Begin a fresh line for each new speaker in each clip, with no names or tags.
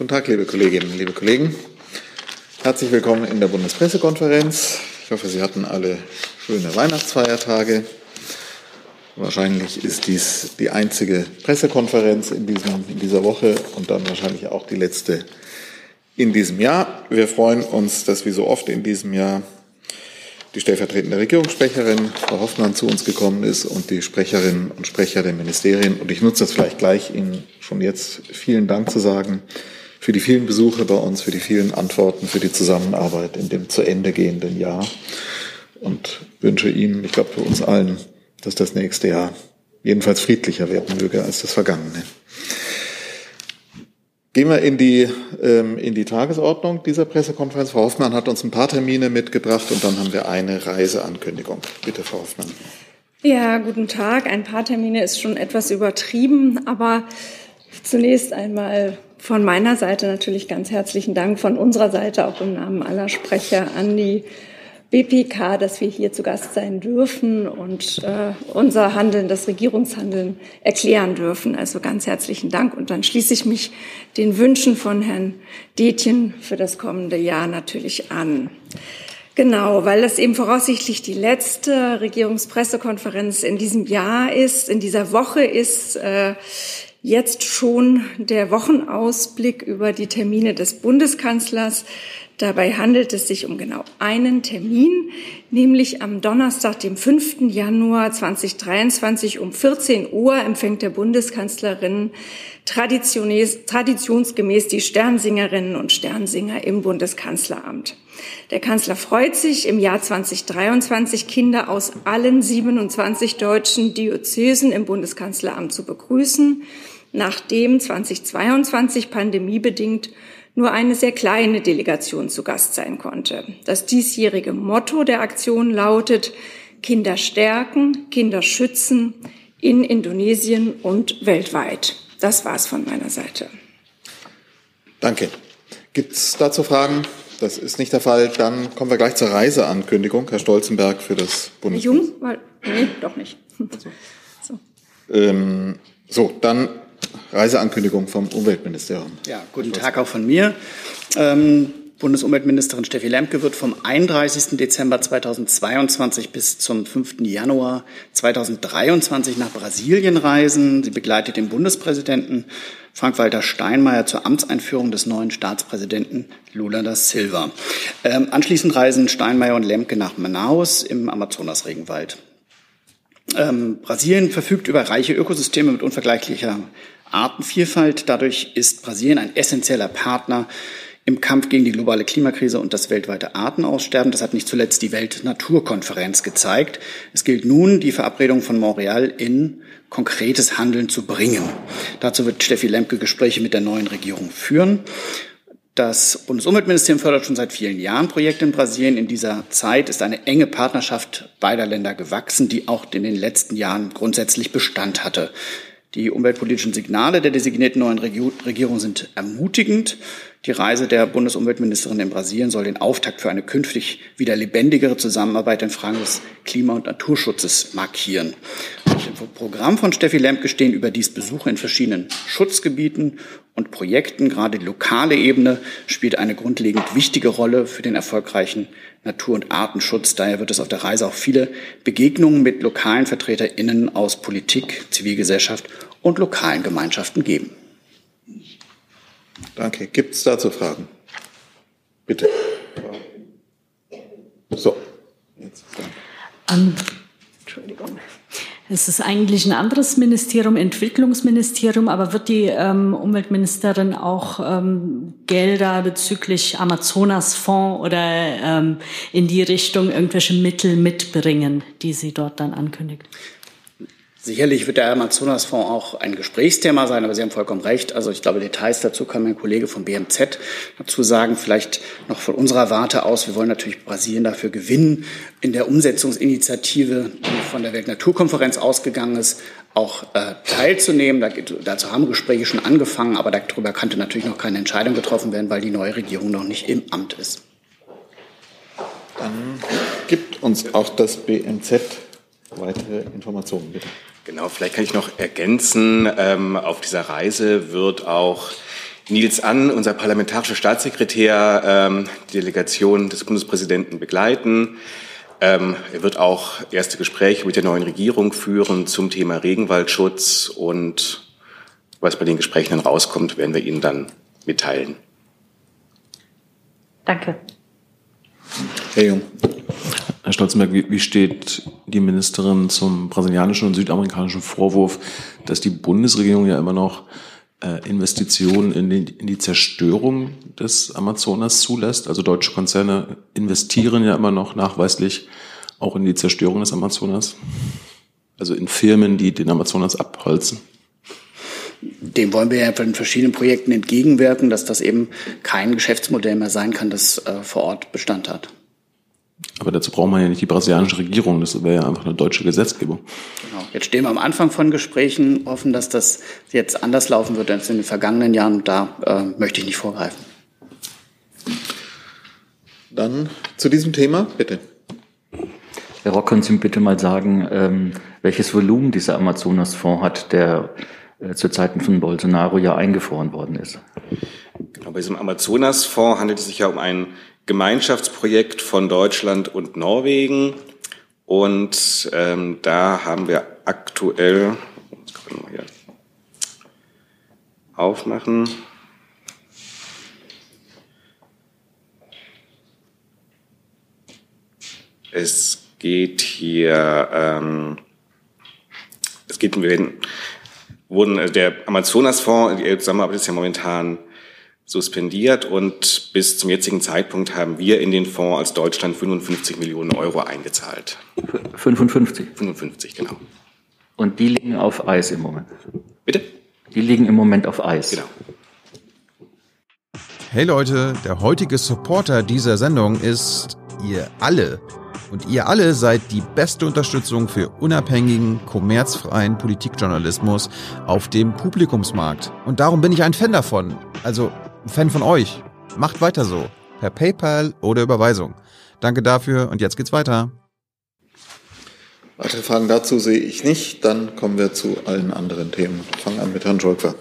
Guten Tag, liebe Kolleginnen, liebe Kollegen. Herzlich willkommen in der Bundespressekonferenz. Ich hoffe, Sie hatten alle schöne Weihnachtsfeiertage. Wahrscheinlich ist dies die einzige Pressekonferenz in, diesem, in dieser Woche und dann wahrscheinlich auch die letzte in diesem Jahr. Wir freuen uns, dass wie so oft in diesem Jahr die stellvertretende Regierungssprecherin Frau Hoffmann zu uns gekommen ist und die Sprecherinnen und Sprecher der Ministerien. Und ich nutze das vielleicht gleich, Ihnen schon jetzt vielen Dank zu sagen für die vielen Besuche bei uns, für die vielen Antworten, für die Zusammenarbeit in dem zu Ende gehenden Jahr. Und wünsche Ihnen, ich glaube für uns allen, dass das nächste Jahr jedenfalls friedlicher werden möge als das vergangene. Gehen wir in die, ähm, in die Tagesordnung dieser Pressekonferenz. Frau Hoffmann hat uns ein paar Termine mitgebracht und dann haben wir eine Reiseankündigung. Bitte, Frau Hoffmann.
Ja, guten Tag. Ein paar Termine ist schon etwas übertrieben, aber zunächst einmal von meiner Seite natürlich ganz herzlichen Dank, von unserer Seite auch im Namen aller Sprecher an die BPK, dass wir hier zu Gast sein dürfen und äh, unser Handeln, das Regierungshandeln erklären dürfen. Also ganz herzlichen Dank. Und dann schließe ich mich den Wünschen von Herrn Detjen für das kommende Jahr natürlich an. Genau, weil das eben voraussichtlich die letzte Regierungspressekonferenz in diesem Jahr ist, in dieser Woche ist, äh, jetzt schon der Wochenausblick über die Termine des Bundeskanzlers. Dabei handelt es sich um genau einen Termin, nämlich am Donnerstag, dem 5. Januar 2023 um 14 Uhr empfängt der Bundeskanzlerin traditionsgemäß die Sternsingerinnen und Sternsinger im Bundeskanzleramt. Der Kanzler freut sich, im Jahr 2023 Kinder aus allen 27 deutschen Diözesen im Bundeskanzleramt zu begrüßen, nachdem 2022 pandemiebedingt nur eine sehr kleine Delegation zu Gast sein konnte. Das diesjährige Motto der Aktion lautet Kinder stärken, Kinder schützen in Indonesien und weltweit. Das war's von meiner Seite.
Danke. Gibt es dazu Fragen? Das ist nicht der Fall. Dann kommen wir gleich zur Reiseankündigung. Herr Stolzenberg für das Bundes.
Jung? Nee, doch nicht.
So. Ähm, so, dann Reiseankündigung vom Umweltministerium.
Ja, guten Tag auch von mir. Ähm, Bundesumweltministerin Steffi Lemke wird vom 31. Dezember 2022 bis zum 5. Januar 2023 nach Brasilien reisen. Sie begleitet den Bundespräsidenten Frank-Walter Steinmeier zur Amtseinführung des neuen Staatspräsidenten Lula da Silva. Ähm, anschließend reisen Steinmeier und Lemke nach Manaus im Amazonas-Regenwald. Ähm, Brasilien verfügt über reiche Ökosysteme mit unvergleichlicher Artenvielfalt. Dadurch ist Brasilien ein essentieller Partner im Kampf gegen die globale Klimakrise und das weltweite Artenaussterben. Das hat nicht zuletzt die Weltnaturkonferenz gezeigt. Es gilt nun, die Verabredung von Montreal in konkretes Handeln zu bringen. Dazu wird Steffi Lemke Gespräche mit der neuen Regierung führen. Das Bundesumweltministerium fördert schon seit vielen Jahren Projekte in Brasilien. In dieser Zeit ist eine enge Partnerschaft beider Länder gewachsen, die auch in den letzten Jahren grundsätzlich Bestand hatte. Die umweltpolitischen Signale der designierten neuen Regierung sind ermutigend. Die Reise der Bundesumweltministerin in Brasilien soll den Auftakt für eine künftig wieder lebendigere Zusammenarbeit in Fragen des Klima- und Naturschutzes markieren. Im Programm von Steffi Lemke stehen überdies Besuche in verschiedenen Schutzgebieten und Projekten. Gerade die lokale Ebene spielt eine grundlegend wichtige Rolle für den erfolgreichen Natur- und Artenschutz. Daher wird es auf der Reise auch viele Begegnungen mit lokalen VertreterInnen aus Politik, Zivilgesellschaft und lokalen Gemeinschaften geben.
Danke. Gibt es dazu Fragen? Bitte. So.
Jetzt. Um, Entschuldigung. Es ist eigentlich ein anderes Ministerium, Entwicklungsministerium, aber wird die ähm, Umweltministerin auch ähm, Gelder bezüglich Amazonasfonds oder ähm, in die Richtung irgendwelche Mittel mitbringen, die sie dort dann ankündigt?
Sicherlich wird der Amazonasfonds auch ein Gesprächsthema sein, aber Sie haben vollkommen recht. Also ich glaube, Details dazu kann mein Kollege vom BMZ dazu sagen. Vielleicht noch von unserer Warte aus. Wir wollen natürlich Brasilien dafür gewinnen, in der Umsetzungsinitiative, die von der Weltnaturkonferenz ausgegangen ist, auch äh, teilzunehmen. Da, dazu haben Gespräche schon angefangen, aber darüber kannte natürlich noch keine Entscheidung getroffen werden, weil die neue Regierung noch nicht im Amt ist.
Dann gibt uns auch das BMZ weitere Informationen, bitte.
Genau, vielleicht kann ich noch ergänzen, ähm, auf dieser Reise wird auch Nils An, unser parlamentarischer Staatssekretär, ähm, die Delegation des Bundespräsidenten begleiten. Ähm, er wird auch erste Gespräche mit der neuen Regierung führen zum Thema Regenwaldschutz und was bei den Gesprächen dann rauskommt, werden wir Ihnen dann mitteilen.
Danke.
Herr Jung.
Herr Stolzenberg, wie, steht die Ministerin zum brasilianischen und südamerikanischen Vorwurf, dass die Bundesregierung ja immer noch äh, Investitionen in die, in die Zerstörung des Amazonas zulässt? Also deutsche Konzerne investieren ja immer noch nachweislich auch in die Zerstörung des Amazonas. Also in Firmen, die den Amazonas abholzen.
Dem wollen wir ja in verschiedenen Projekten entgegenwirken, dass das eben kein Geschäftsmodell mehr sein kann, das äh, vor Ort Bestand hat.
Aber dazu braucht man ja nicht die brasilianische Regierung, das wäre ja einfach eine deutsche Gesetzgebung.
Genau. Jetzt stehen wir am Anfang von Gesprächen, hoffen, dass das jetzt anders laufen wird als in den vergangenen Jahren. Da äh, möchte ich nicht vorgreifen.
Dann zu diesem Thema, bitte.
Herr Rock, können Sie mir bitte mal sagen, ähm, welches Volumen dieser Amazonas-Fonds hat, der äh, zu Zeiten von Bolsonaro ja eingefroren worden ist?
Genau, bei diesem Amazonas-Fonds handelt es sich ja um ein Gemeinschaftsprojekt von Deutschland und Norwegen. Und ähm, da haben wir aktuell, das können wir hier aufmachen. Es geht hier, ähm, es geht, wir wurden, äh, der Amazonas-Fonds, die Zusammenarbeit ist ja momentan suspendiert und bis zum jetzigen Zeitpunkt haben wir in den Fonds als Deutschland 55 Millionen Euro eingezahlt.
55?
55, genau.
Und die liegen auf Eis im Moment?
Bitte?
Die liegen im Moment auf Eis.
Genau.
Hey Leute, der heutige Supporter dieser Sendung ist ihr alle. Und ihr alle seid die beste Unterstützung für unabhängigen, kommerzfreien Politikjournalismus auf dem Publikumsmarkt. Und darum bin ich ein Fan davon. Also ein Fan von euch. Macht weiter so. Per PayPal oder Überweisung. Danke dafür und jetzt geht's weiter.
Weitere Fragen dazu sehe ich nicht. Dann kommen wir zu allen anderen Themen. Fangen an mit Herrn Scholker.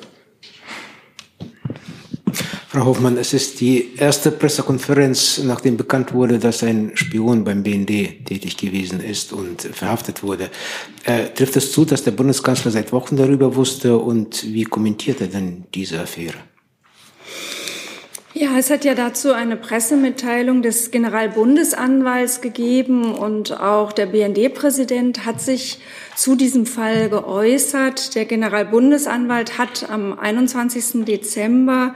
Frau Hoffmann, es ist die erste Pressekonferenz, nachdem bekannt wurde, dass ein Spion beim BND tätig gewesen ist und verhaftet wurde. Äh, trifft es zu, dass der Bundeskanzler seit Wochen darüber wusste und wie kommentiert er denn diese Affäre?
Ja, es hat ja dazu eine Pressemitteilung des Generalbundesanwalts gegeben und auch der BND-Präsident hat sich zu diesem Fall geäußert. Der Generalbundesanwalt hat am 21. Dezember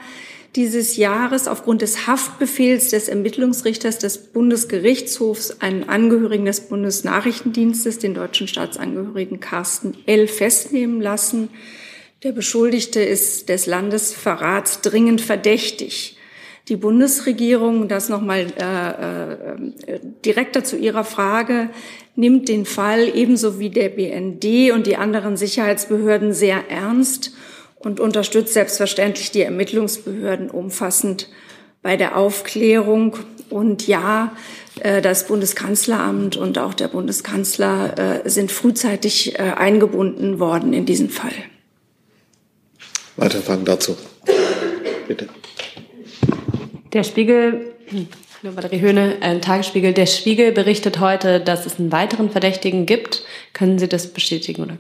dieses Jahres aufgrund des Haftbefehls des Ermittlungsrichters des Bundesgerichtshofs einen Angehörigen des Bundesnachrichtendienstes, den deutschen Staatsangehörigen Carsten L., festnehmen lassen. Der Beschuldigte ist des Landesverrats dringend verdächtig. Die Bundesregierung, das nochmal äh, äh, direkter zu Ihrer Frage, nimmt den Fall ebenso wie der BND und die anderen Sicherheitsbehörden sehr ernst und unterstützt selbstverständlich die Ermittlungsbehörden umfassend bei der Aufklärung. Und ja, äh, das Bundeskanzleramt und auch der Bundeskanzler äh, sind frühzeitig äh, eingebunden worden in diesen Fall.
Weitere Fragen dazu? Bitte.
Der Spiegel, hallo Valerie Höhne, ein Tagesspiegel. Der Spiegel berichtet heute, dass es einen weiteren Verdächtigen gibt. Können Sie das bestätigen oder?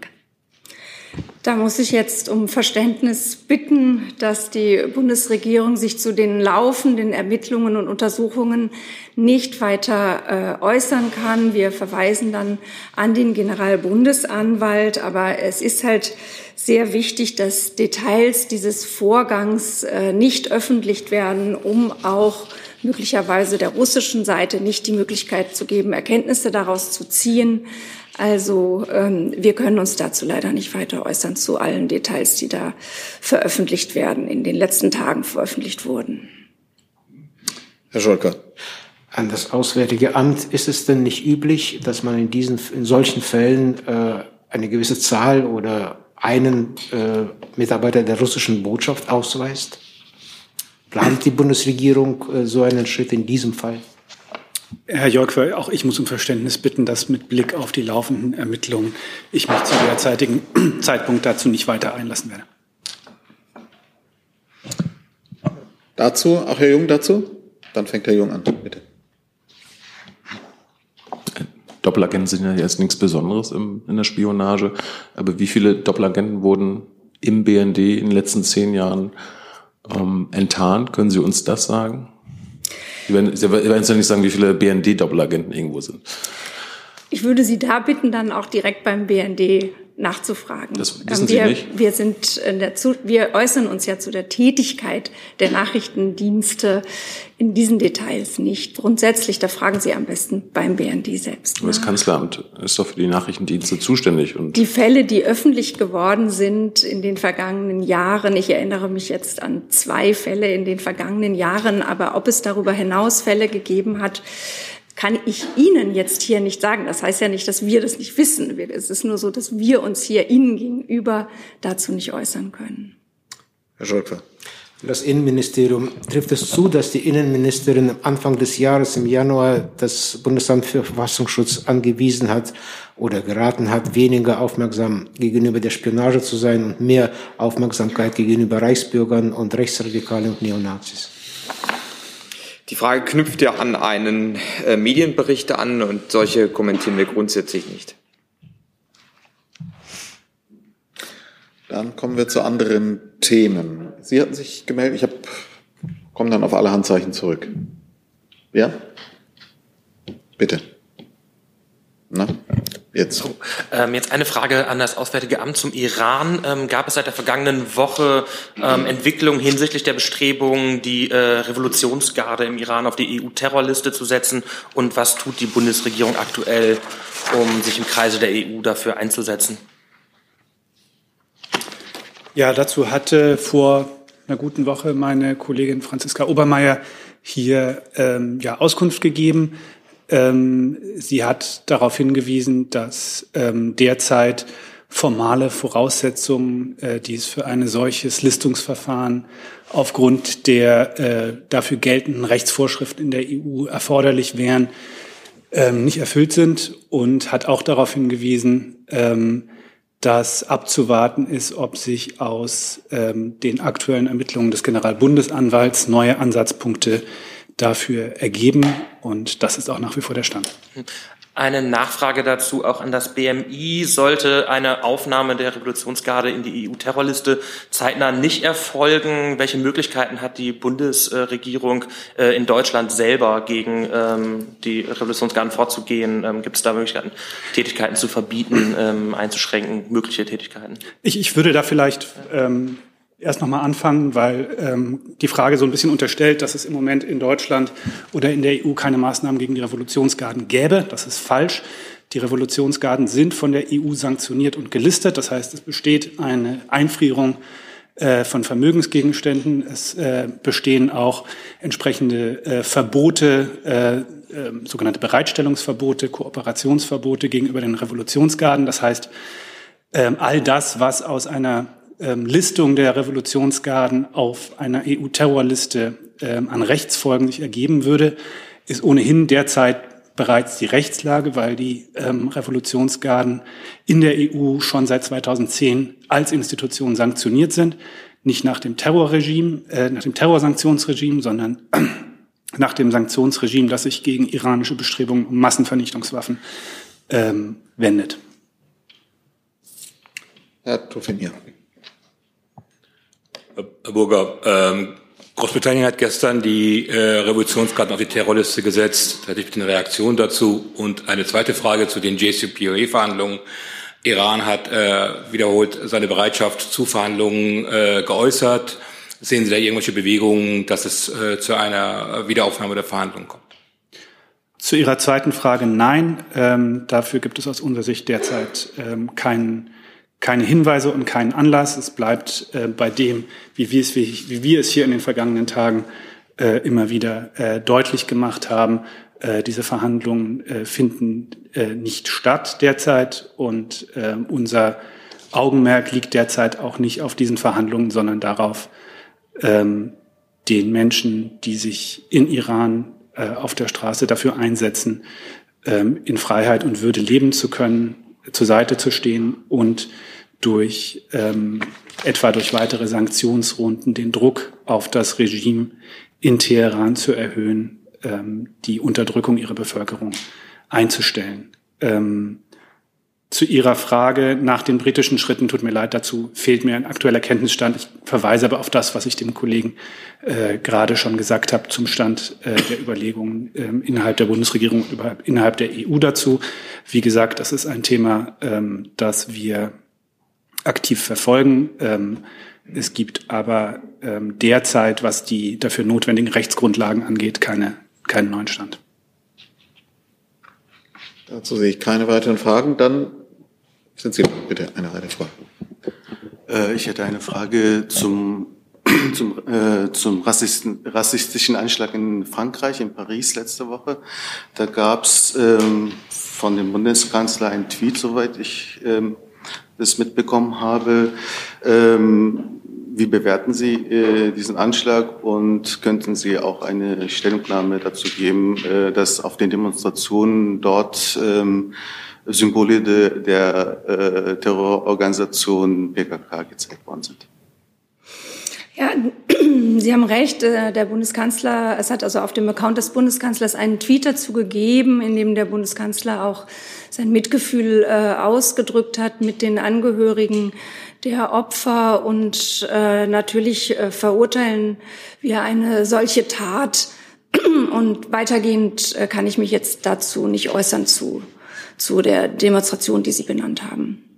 Da muss ich jetzt um Verständnis bitten, dass die Bundesregierung sich zu den laufenden Ermittlungen und Untersuchungen nicht weiter äh, äußern kann. Wir verweisen dann an den Generalbundesanwalt. Aber es ist halt sehr wichtig, dass Details dieses Vorgangs äh, nicht öffentlich werden, um auch möglicherweise der russischen Seite nicht die Möglichkeit zu geben, Erkenntnisse daraus zu ziehen. Also ähm, wir können uns dazu leider nicht weiter äußern zu allen Details, die da veröffentlicht werden, in den letzten Tagen veröffentlicht wurden.
Herr Scholker.
An das Auswärtige Amt ist es denn nicht üblich, dass man in diesen in solchen Fällen äh, eine gewisse Zahl oder einen äh, Mitarbeiter der russischen Botschaft ausweist? Plant die Bundesregierung äh, so einen Schritt in diesem Fall?
Herr Jörg, auch ich muss um Verständnis bitten, dass mit Blick auf die laufenden Ermittlungen ich mich zu derzeitigen Zeitpunkt dazu nicht weiter einlassen werde.
Dazu, auch Herr Jung dazu? Dann fängt Herr Jung an, bitte.
Doppelagenten sind ja jetzt nichts Besonderes im, in der Spionage. Aber wie viele Doppelagenten wurden im BND in den letzten zehn Jahren ähm, enttarnt? Können Sie uns das sagen? Sie werden, Sie werden jetzt nicht sagen, wie viele BND-Doppelagenten irgendwo sind.
Ich würde Sie da bitten, dann auch direkt beim BND nachzufragen.
Das wissen
wir,
Sie nicht?
Wir, sind in der wir äußern uns ja zu der Tätigkeit der Nachrichtendienste in diesen Details nicht. Grundsätzlich, da fragen Sie am besten beim BND selbst.
Aber das. Kanzleramt ist doch für die Nachrichtendienste zuständig. Und
Die Fälle, die öffentlich geworden sind in den vergangenen Jahren, ich erinnere mich jetzt an zwei Fälle in den vergangenen Jahren, aber ob es darüber hinaus Fälle gegeben hat, kann ich Ihnen jetzt hier nicht sagen. Das heißt ja nicht, dass wir das nicht wissen. Es ist nur so, dass wir uns hier Ihnen gegenüber dazu nicht äußern können.
Herr Scholker.
Das Innenministerium trifft es zu, dass die Innenministerin am Anfang des Jahres im Januar das Bundesamt für Verfassungsschutz angewiesen hat oder geraten hat, weniger aufmerksam gegenüber der Spionage zu sein und mehr Aufmerksamkeit gegenüber Reichsbürgern und Rechtsradikalen und Neonazis.
Die Frage knüpft ja an einen äh, Medienbericht an und solche kommentieren wir grundsätzlich nicht.
Dann kommen wir zu anderen Themen. Sie hatten sich gemeldet. Ich habe komme dann auf alle Handzeichen zurück. Ja? Bitte. Na, jetzt.
Ähm, jetzt eine Frage an das Auswärtige Amt zum Iran. Ähm, gab es seit der vergangenen Woche ähm, Entwicklungen hinsichtlich der Bestrebungen, die äh, Revolutionsgarde im Iran auf die EU-Terrorliste zu setzen? Und was tut die Bundesregierung aktuell, um sich im Kreise der EU dafür einzusetzen?
Ja, dazu hatte vor einer guten Woche meine Kollegin Franziska Obermeier hier ähm, ja, Auskunft gegeben. Ähm, sie hat darauf hingewiesen, dass ähm, derzeit formale Voraussetzungen, äh, die es für ein solches Listungsverfahren aufgrund der äh, dafür geltenden Rechtsvorschriften in der EU erforderlich wären, ähm, nicht erfüllt sind und hat auch darauf hingewiesen, ähm, dass abzuwarten ist, ob sich aus ähm, den aktuellen Ermittlungen des Generalbundesanwalts neue Ansatzpunkte dafür ergeben. Und das ist auch nach wie vor der Stand.
Eine Nachfrage dazu auch an das BMI. Sollte eine Aufnahme der Revolutionsgarde in die EU-Terrorliste zeitnah nicht erfolgen, welche Möglichkeiten hat die Bundesregierung äh, in Deutschland selber gegen ähm, die Revolutionsgarden vorzugehen? Ähm, Gibt es da Möglichkeiten, Tätigkeiten zu verbieten, ähm, einzuschränken, mögliche Tätigkeiten?
Ich, ich würde da vielleicht ähm, erst nochmal anfangen, weil ähm, die Frage so ein bisschen unterstellt, dass es im Moment in Deutschland oder in der EU keine Maßnahmen gegen die Revolutionsgarden gäbe. Das ist falsch. Die Revolutionsgarden sind von der EU sanktioniert und gelistet. Das heißt, es besteht eine Einfrierung äh, von Vermögensgegenständen. Es äh, bestehen auch entsprechende äh, Verbote, äh, äh, sogenannte Bereitstellungsverbote, Kooperationsverbote gegenüber den Revolutionsgarden. Das heißt, ähm, all das, was aus einer ähm, Listung der Revolutionsgarden auf einer EU-Terrorliste ähm, an Rechtsfolgen sich ergeben würde, ist ohnehin derzeit bereits die Rechtslage, weil die ähm, Revolutionsgarden in der EU schon seit 2010 als Institution sanktioniert sind. Nicht nach dem Terrorregime, äh, nach dem Terrorsanktionsregime, sondern nach dem Sanktionsregime, das sich gegen iranische Bestrebungen um Massenvernichtungswaffen ähm, wendet.
Herr Tofinier.
Herr Burger, ähm, Großbritannien hat gestern die äh, Revolutionsgarden auf die Terrorliste gesetzt. Da hätte ich eine Reaktion dazu. Und eine zweite Frage zu den JCPOA-Verhandlungen. Iran hat äh, wiederholt seine Bereitschaft zu Verhandlungen äh, geäußert. Sehen Sie da irgendwelche Bewegungen, dass es äh, zu einer Wiederaufnahme der Verhandlungen kommt?
Zu Ihrer zweiten Frage nein. Ähm, dafür gibt es aus unserer Sicht derzeit ähm, keinen keine Hinweise und keinen Anlass. Es bleibt äh, bei dem, wie wir, es, wie, wie wir es hier in den vergangenen Tagen äh, immer wieder äh, deutlich gemacht haben. Äh, diese Verhandlungen äh, finden äh, nicht statt derzeit und unser Augenmerk liegt derzeit auch nicht auf diesen Verhandlungen, sondern darauf, ähm, den Menschen, die sich in Iran auf der Straße dafür einsetzen, ähm, in Freiheit und Würde leben zu können, zur Seite zu stehen und durch ähm, etwa durch weitere Sanktionsrunden den Druck auf das Regime in Teheran zu erhöhen, ähm, die Unterdrückung ihrer Bevölkerung einzustellen. Ähm, zu Ihrer Frage nach den britischen Schritten, tut mir leid, dazu fehlt mir ein aktueller Kenntnisstand. Ich verweise aber auf das, was ich dem Kollegen äh, gerade schon gesagt habe zum Stand äh, der Überlegungen äh, innerhalb der Bundesregierung, über, innerhalb der EU dazu. Wie gesagt, das ist ein Thema, ähm, das wir aktiv verfolgen. Ähm, es gibt aber ähm, derzeit, was die dafür notwendigen Rechtsgrundlagen angeht, keine, keinen neuen Stand.
Dazu sehe ich keine weiteren Fragen. Dann sind Sie bitte eine weitere Frage.
Äh, ich hätte eine Frage zum, zum, äh, zum rassistischen Anschlag in Frankreich, in Paris letzte Woche. Da gab es ähm, von dem Bundeskanzler einen Tweet, soweit ich ähm, das mitbekommen habe. Ähm, wie bewerten Sie äh, diesen Anschlag und könnten Sie auch eine Stellungnahme dazu geben, äh, dass auf den Demonstrationen dort ähm, Symbole de, der äh, Terrororganisation PKK gezeigt worden sind.
Ja, Sie haben recht. Äh, der Bundeskanzler, es hat also auf dem Account des Bundeskanzlers einen Tweet dazu gegeben, in dem der Bundeskanzler auch sein Mitgefühl äh, ausgedrückt hat mit den Angehörigen der Opfer und äh, natürlich verurteilen wir eine solche Tat. Und weitergehend kann ich mich jetzt dazu nicht äußern zu zu der Demonstration, die Sie benannt haben.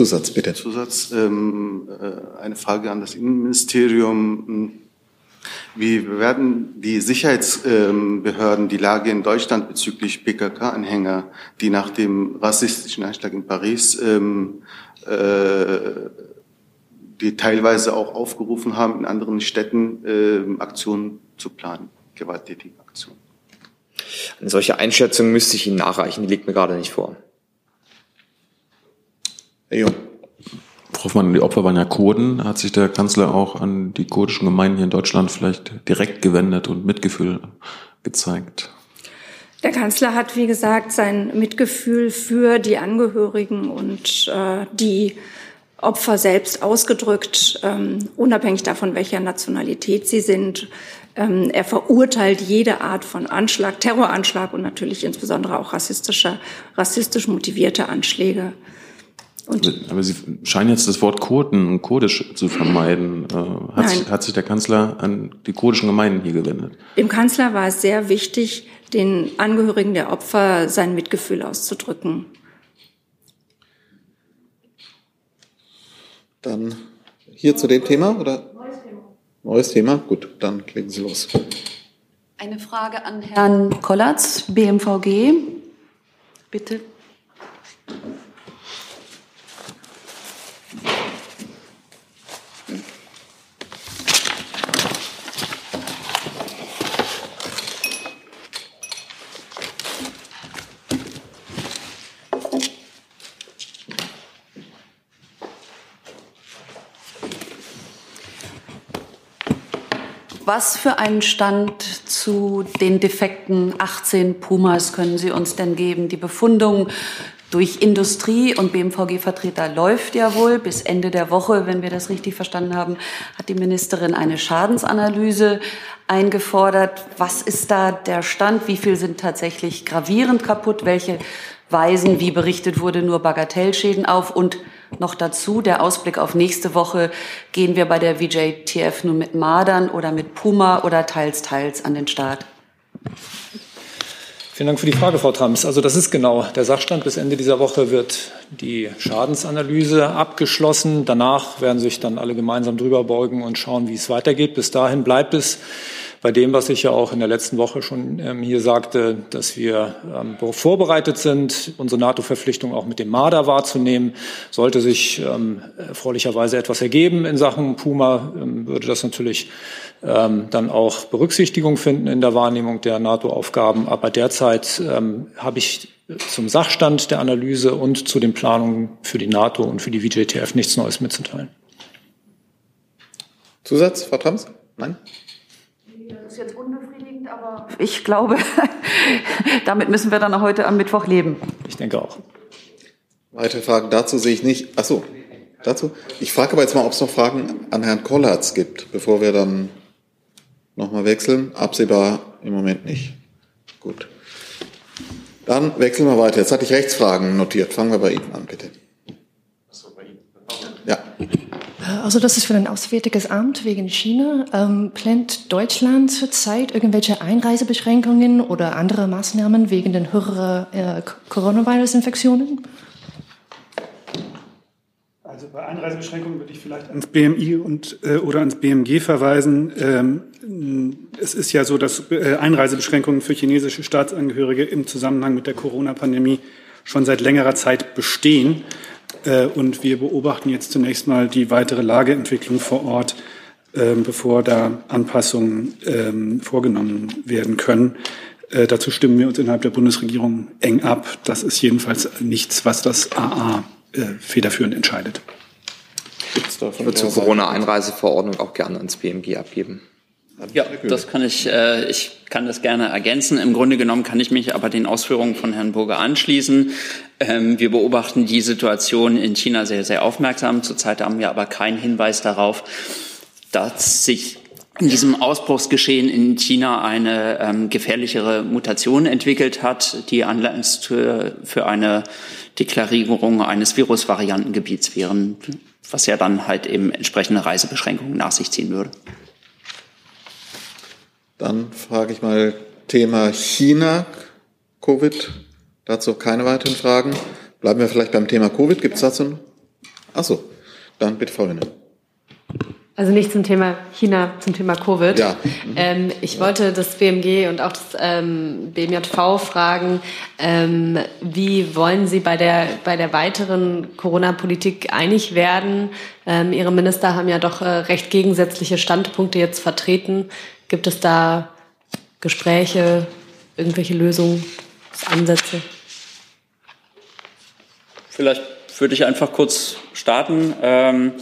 Zusatz, bitte.
Zusatz, ähm, äh, eine Frage an das Innenministerium. Wie werden die Sicherheitsbehörden die Lage in Deutschland bezüglich PKK-Anhänger, die nach dem rassistischen Anschlag in Paris ähm, äh, die teilweise auch aufgerufen haben, in anderen Städten äh, Aktionen zu planen, gewalttätige Aktionen?
Eine solche Einschätzung müsste ich Ihnen nachreichen, die liegt mir gerade nicht vor.
Herr Jung. Hoffmann, die Opfer waren ja Kurden. Hat sich der Kanzler auch an die kurdischen Gemeinden hier in Deutschland vielleicht direkt gewendet und Mitgefühl gezeigt?
Der Kanzler hat, wie gesagt, sein Mitgefühl für die Angehörigen und äh, die Opfer selbst ausgedrückt, ähm, unabhängig davon, welcher Nationalität sie sind. Ähm, er verurteilt jede Art von Anschlag, Terroranschlag und natürlich insbesondere auch rassistischer, rassistisch motivierte Anschläge.
Und Aber Sie scheinen jetzt das Wort Kurden und Kurdisch zu vermeiden. Äh, hat, sich, hat sich der Kanzler an die kurdischen Gemeinden hier gewendet?
Dem Kanzler war es sehr wichtig, den Angehörigen der Opfer sein Mitgefühl auszudrücken.
Dann hier zu dem Thema oder? Neues Thema? Gut, dann legen Sie los.
Eine Frage an Herrn Kollatz, BMVG. Bitte. Was für einen Stand zu den defekten 18 Pumas können Sie uns denn geben? Die Befundung durch Industrie und BMVG-Vertreter läuft ja wohl. Bis Ende der Woche, wenn wir das richtig verstanden haben, hat die Ministerin eine Schadensanalyse eingefordert. Was ist da der Stand? Wie viel sind tatsächlich gravierend kaputt? Welche weisen, wie berichtet wurde, nur Bagatellschäden auf? Und noch dazu der Ausblick auf nächste Woche. Gehen wir bei der VJTF nur mit Mardern oder mit Puma oder teils, teils an den Start?
Vielen Dank für die Frage, Frau Trams. Also das ist genau der Sachstand. Bis Ende dieser Woche wird die Schadensanalyse abgeschlossen. Danach werden sich dann alle gemeinsam drüber beugen und schauen, wie es weitergeht. Bis dahin bleibt es bei dem, was ich ja auch in der letzten Woche schon ähm, hier sagte, dass wir ähm, vorbereitet sind, unsere NATO-Verpflichtung auch mit dem Marder wahrzunehmen. Sollte sich ähm, erfreulicherweise etwas ergeben in Sachen Puma, ähm, würde das natürlich ähm, dann auch Berücksichtigung finden in der Wahrnehmung der NATO-Aufgaben. Aber derzeit ähm, habe ich zum Sachstand der Analyse und zu den Planungen für die NATO und für die VJTF nichts Neues mitzuteilen.
Zusatz, Frau Trams? Nein?
Jetzt unbefriedigend, aber ich glaube, damit müssen wir dann heute am Mittwoch leben.
Ich denke auch.
Weitere Fragen dazu sehe ich nicht. Ach so, dazu? Ich frage aber jetzt mal, ob es noch Fragen an Herrn Kollatz gibt, bevor wir dann nochmal wechseln. Absehbar im Moment nicht. Gut. Dann wechseln wir weiter. Jetzt hatte ich Rechtsfragen notiert. Fangen wir bei Ihnen an, bitte. Ja.
Also das ist für ein Auswärtiges Amt wegen China. Ähm, plant Deutschland zurzeit irgendwelche Einreisebeschränkungen oder andere Maßnahmen wegen den höheren äh, Coronavirus-Infektionen?
Also bei Einreisebeschränkungen würde ich vielleicht ans BMI und, äh, oder ans BMG verweisen. Ähm, es ist ja so, dass äh, Einreisebeschränkungen für chinesische Staatsangehörige im Zusammenhang mit der Corona-Pandemie schon seit längerer Zeit bestehen. Äh, und wir beobachten jetzt zunächst mal die weitere Lageentwicklung vor Ort, äh, bevor da Anpassungen äh, vorgenommen werden können. Äh, dazu stimmen wir uns innerhalb der Bundesregierung eng ab. Das ist jedenfalls nichts, was das AA äh, federführend entscheidet.
Ich würde zur Corona-Einreiseverordnung auch gerne ans BMG abgeben.
Ja, das kann ich, äh, ich kann das gerne ergänzen. Im Grunde genommen kann ich mich aber den Ausführungen von Herrn Burger anschließen. Ähm, wir beobachten die Situation in China sehr, sehr aufmerksam. Zurzeit haben wir aber keinen Hinweis darauf, dass sich in diesem Ausbruchsgeschehen in China eine ähm, gefährlichere Mutation entwickelt hat, die Anlass für, für eine Deklarierung eines Virusvariantengebiets wären, was ja dann halt eben entsprechende Reisebeschränkungen nach sich ziehen würde.
Dann frage ich mal Thema China, Covid. Dazu keine weiteren Fragen. Bleiben wir vielleicht beim Thema Covid. Gibt es dazu? Ach so, dann bitte Frau Linne.
Also nicht zum Thema China, zum Thema Covid. Ja. Ähm, ich wollte das BMG und auch das ähm, BMJV fragen, ähm, wie wollen Sie bei der, bei der weiteren Corona-Politik einig werden? Ähm, Ihre Minister haben ja doch äh, recht gegensätzliche Standpunkte jetzt vertreten. Gibt es da Gespräche, irgendwelche Lösungsansätze?
Vielleicht würde ich einfach kurz starten. Ähm,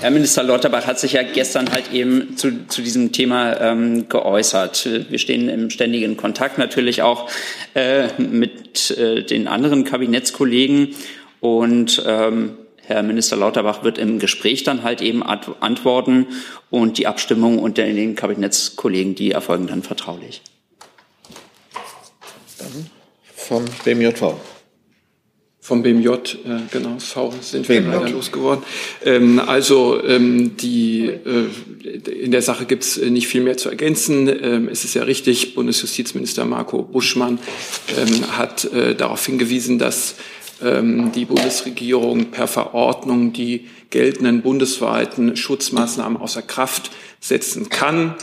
Herr Minister Lauterbach hat sich ja gestern halt eben zu, zu diesem Thema ähm, geäußert. Wir stehen im ständigen Kontakt natürlich auch äh, mit äh, den anderen Kabinettskollegen und ähm, Herr Minister Lauterbach wird im Gespräch dann halt eben antworten und die Abstimmung unter den Kabinettskollegen, die erfolgen dann vertraulich.
Dann vom BMJV.
Vom BMJ, äh, genau, V sind wir BMJ. leider losgeworden. Ähm, also ähm, die, äh, in der Sache gibt es nicht viel mehr zu ergänzen. Ähm, es ist ja richtig, Bundesjustizminister Marco Buschmann ähm, hat äh, darauf hingewiesen, dass die Bundesregierung per Verordnung die geltenden bundesweiten Schutzmaßnahmen außer Kraft setzen kann,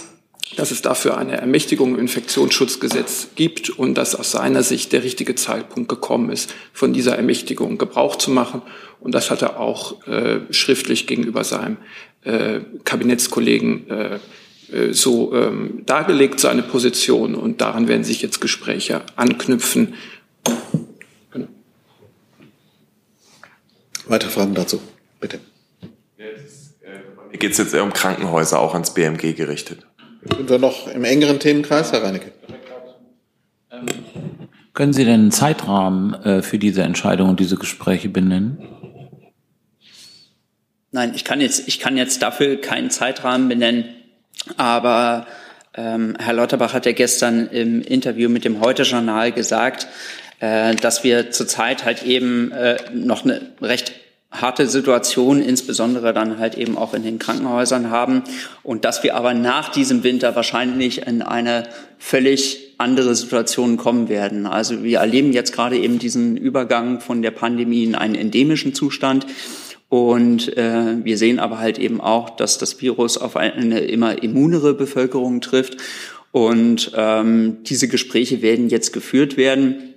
dass es dafür eine Ermächtigung im Infektionsschutzgesetz gibt und dass aus seiner Sicht der richtige Zeitpunkt gekommen ist, von dieser Ermächtigung Gebrauch zu machen. Und das hat er auch äh, schriftlich gegenüber seinem äh, Kabinettskollegen äh, äh so ähm, dargelegt, seine Position. Und daran werden sich jetzt Gespräche anknüpfen.
Weitere Fragen dazu, bitte.
Mir geht es jetzt eher um Krankenhäuser, auch ans BMG gerichtet.
Sind wir noch im engeren Themenkreis, Herr Reinecke?
Können Sie denn einen Zeitrahmen äh, für diese Entscheidung und diese Gespräche benennen?
Nein, ich kann jetzt, ich kann jetzt dafür keinen Zeitrahmen benennen, aber ähm, Herr Lauterbach hat ja gestern im Interview mit dem Heute-Journal gesagt, äh, dass wir zurzeit halt eben äh, noch eine recht harte Situation, insbesondere dann halt eben auch in den Krankenhäusern haben und dass wir aber nach diesem Winter wahrscheinlich in eine völlig andere Situation kommen werden. Also wir erleben jetzt gerade eben diesen Übergang von der Pandemie in einen endemischen Zustand. Und äh, wir sehen aber halt eben auch, dass das Virus auf eine immer immunere Bevölkerung trifft. Und ähm, diese Gespräche werden jetzt geführt werden.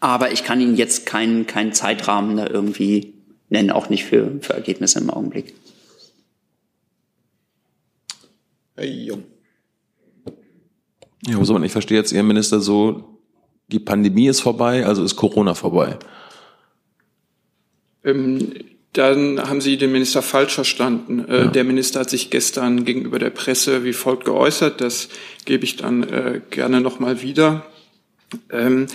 Aber ich kann Ihnen jetzt keinen, keinen Zeitrahmen da irgendwie nennen, auch nicht für, für Ergebnisse im Augenblick.
Herr Jung.
Ja, so, und ich verstehe jetzt Ihren Minister so, die Pandemie ist vorbei, also ist Corona vorbei.
Ähm, dann haben Sie den Minister falsch verstanden. Äh, ja. Der Minister hat sich gestern gegenüber der Presse wie folgt geäußert. Das gebe ich dann äh, gerne nochmal wieder. Ähm,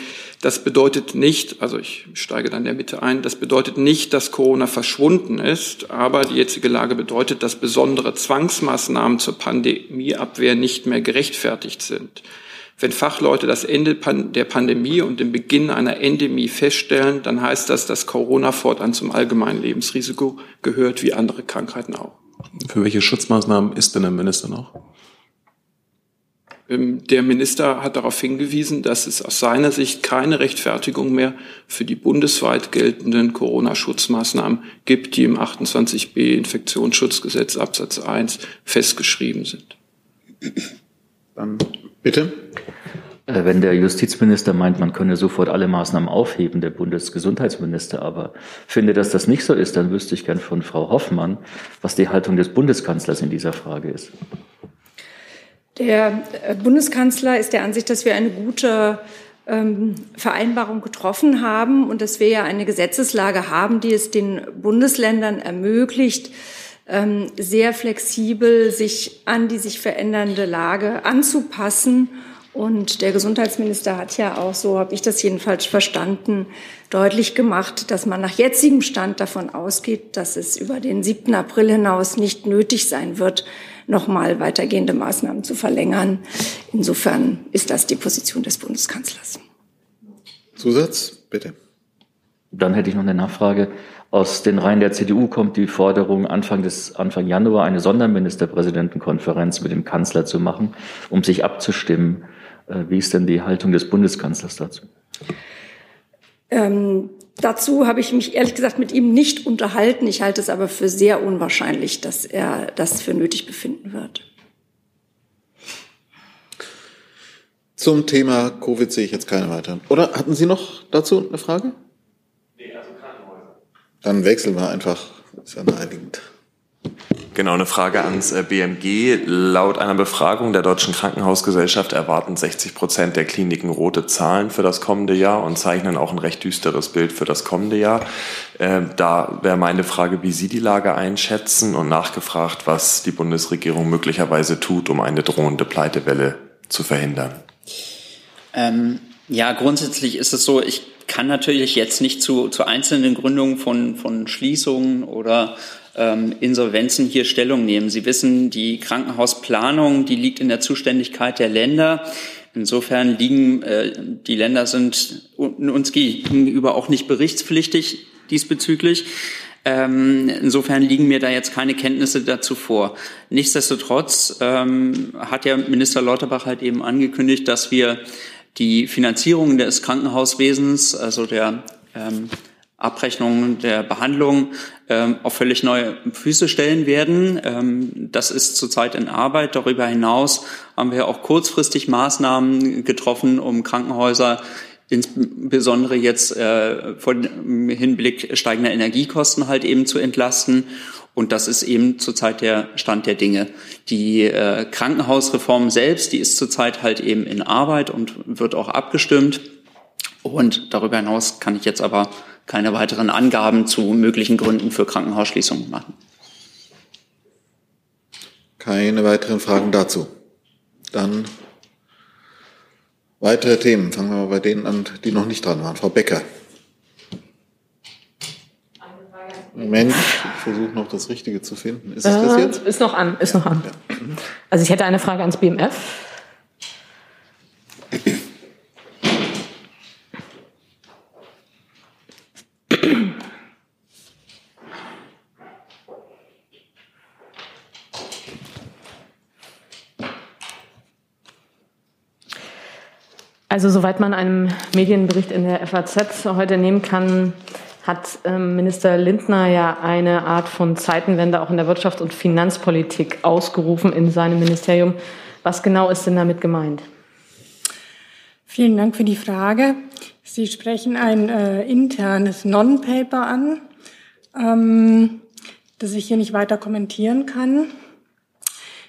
das bedeutet nicht, also ich steige dann der Mitte ein, das bedeutet nicht, dass Corona verschwunden ist, aber die jetzige Lage bedeutet, dass besondere Zwangsmaßnahmen zur Pandemieabwehr nicht mehr gerechtfertigt sind. Wenn Fachleute das Ende der Pandemie und den Beginn einer Endemie feststellen, dann heißt das, dass Corona fortan zum allgemeinen Lebensrisiko gehört, wie andere Krankheiten auch.
Für welche Schutzmaßnahmen ist denn der Minister noch?
Ähm, der Minister hat darauf hingewiesen, dass es aus seiner Sicht keine Rechtfertigung mehr für die bundesweit geltenden Corona-Schutzmaßnahmen gibt, die im 28b Infektionsschutzgesetz Absatz 1 festgeschrieben sind.
Dann bitte.
Äh, wenn der Justizminister meint, man könne sofort alle Maßnahmen aufheben, der Bundesgesundheitsminister aber findet, dass das nicht so ist, dann wüsste ich gern von Frau Hoffmann, was die Haltung des Bundeskanzlers in dieser Frage ist.
Der äh, Bundeskanzler ist der Ansicht, dass wir eine gute ähm, Vereinbarung getroffen haben und dass wir ja eine Gesetzeslage haben, die es den Bundesländern ermöglicht, ähm, sehr flexibel sich an die sich verändernde Lage anzupassen. Und der Gesundheitsminister hat ja auch, so habe ich das jedenfalls verstanden, deutlich gemacht, dass man nach jetzigem Stand davon ausgeht, dass es über den 7. April hinaus nicht nötig sein wird, nochmal weitergehende Maßnahmen zu verlängern. Insofern ist das die Position des Bundeskanzlers.
Zusatz, bitte.
Dann hätte ich noch eine Nachfrage. Aus den Reihen der CDU kommt die Forderung, Anfang, des, Anfang Januar eine Sonderministerpräsidentenkonferenz mit dem Kanzler zu machen, um sich abzustimmen. Äh, wie ist denn die Haltung des Bundeskanzlers dazu?
Ähm, dazu habe ich mich ehrlich gesagt mit ihm nicht unterhalten. Ich halte es aber für sehr unwahrscheinlich, dass er das für nötig befinden wird.
Zum Thema Covid sehe ich jetzt keine weiteren. Oder hatten Sie noch dazu eine Frage? Nee, also Krankenhäuser. Dann wechseln wir einfach. Ist ja naheliegend.
Genau, eine Frage ans äh, BMG. Laut einer Befragung der Deutschen Krankenhausgesellschaft erwarten 60 Prozent der Kliniken rote Zahlen für das kommende Jahr und zeichnen auch ein recht düsteres Bild für das kommende Jahr. Ähm, da wäre meine Frage, wie Sie die Lage einschätzen und nachgefragt, was die Bundesregierung möglicherweise tut, um eine drohende Pleitewelle zu verhindern.
Ähm, ja, grundsätzlich ist es so, ich kann natürlich jetzt nicht zu, zu einzelnen Gründungen von, von Schließungen oder ähm, Insolvenzen hier Stellung nehmen. Sie wissen, die Krankenhausplanung, die liegt in der Zuständigkeit der Länder. Insofern liegen äh, die Länder sind uns gegenüber auch nicht berichtspflichtig diesbezüglich. Ähm, insofern liegen mir da jetzt keine Kenntnisse dazu vor. Nichtsdestotrotz ähm, hat ja Minister Lauterbach halt eben angekündigt, dass wir die Finanzierung des Krankenhauswesens, also der ähm, Abrechnung der Behandlung ähm, auf völlig neue Füße stellen werden. Ähm, das ist zurzeit in Arbeit. Darüber hinaus haben wir auch kurzfristig Maßnahmen getroffen, um Krankenhäuser insbesondere jetzt äh, von Hinblick steigender Energiekosten halt eben zu entlasten. Und das ist eben zurzeit der Stand der Dinge. Die äh, Krankenhausreform selbst, die ist zurzeit halt eben in Arbeit und wird auch abgestimmt. Und darüber hinaus kann ich jetzt aber keine weiteren Angaben zu möglichen Gründen für Krankenhausschließungen machen.
Keine weiteren Fragen dazu. Dann weitere Themen. Fangen wir mal bei denen an, die noch nicht dran waren. Frau Becker. Moment, ich versuche noch das Richtige zu finden.
Ist es äh, das jetzt? Ist noch an, ist noch an. Ja. Also ich hätte eine Frage ans BMF. Also soweit man einem Medienbericht in der FAZ heute nehmen kann, hat ähm, Minister Lindner ja eine Art von Zeitenwende auch in der Wirtschafts- und Finanzpolitik ausgerufen in seinem Ministerium. Was genau ist denn damit gemeint?
Vielen Dank für die Frage. Sie sprechen ein äh, internes Non-Paper an, ähm, das ich hier nicht weiter kommentieren kann.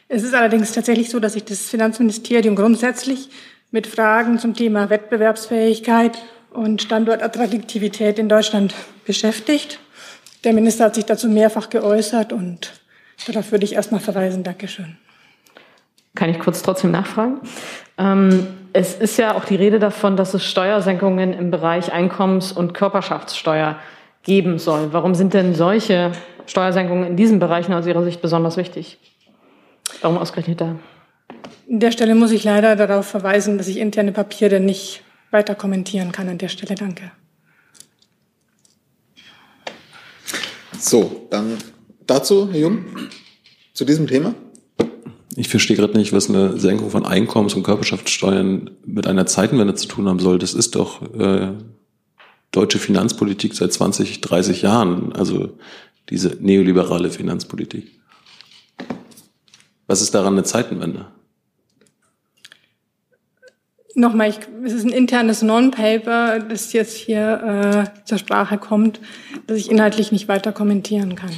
Es ist allerdings tatsächlich so, dass sich das Finanzministerium grundsätzlich mit Fragen zum Thema Wettbewerbsfähigkeit und Standortattraktivität in Deutschland beschäftigt. Der Minister hat sich dazu mehrfach geäußert und darauf würde ich erstmal verweisen. Dankeschön.
Kann ich kurz trotzdem nachfragen? Ähm, es ist ja auch die Rede davon, dass es Steuersenkungen im Bereich Einkommens- und Körperschaftssteuer geben soll. Warum sind denn solche Steuersenkungen in diesen Bereichen aus Ihrer Sicht besonders wichtig? Warum ausgerechnet da?
An der Stelle muss ich leider darauf verweisen, dass ich interne Papiere nicht weiter kommentieren kann. An der Stelle danke.
So, dann dazu, Herr Jung, zu diesem Thema.
Ich verstehe gerade nicht, was eine Senkung von Einkommens- und Körperschaftssteuern mit einer Zeitenwende zu tun haben soll. Das ist doch äh, deutsche Finanzpolitik seit 20, 30 Jahren, also diese neoliberale Finanzpolitik. Was ist daran eine Zeitenwende?
Nochmal, ich, es ist ein internes Non-Paper, das jetzt hier äh, zur Sprache kommt, das ich inhaltlich nicht weiter kommentieren kann.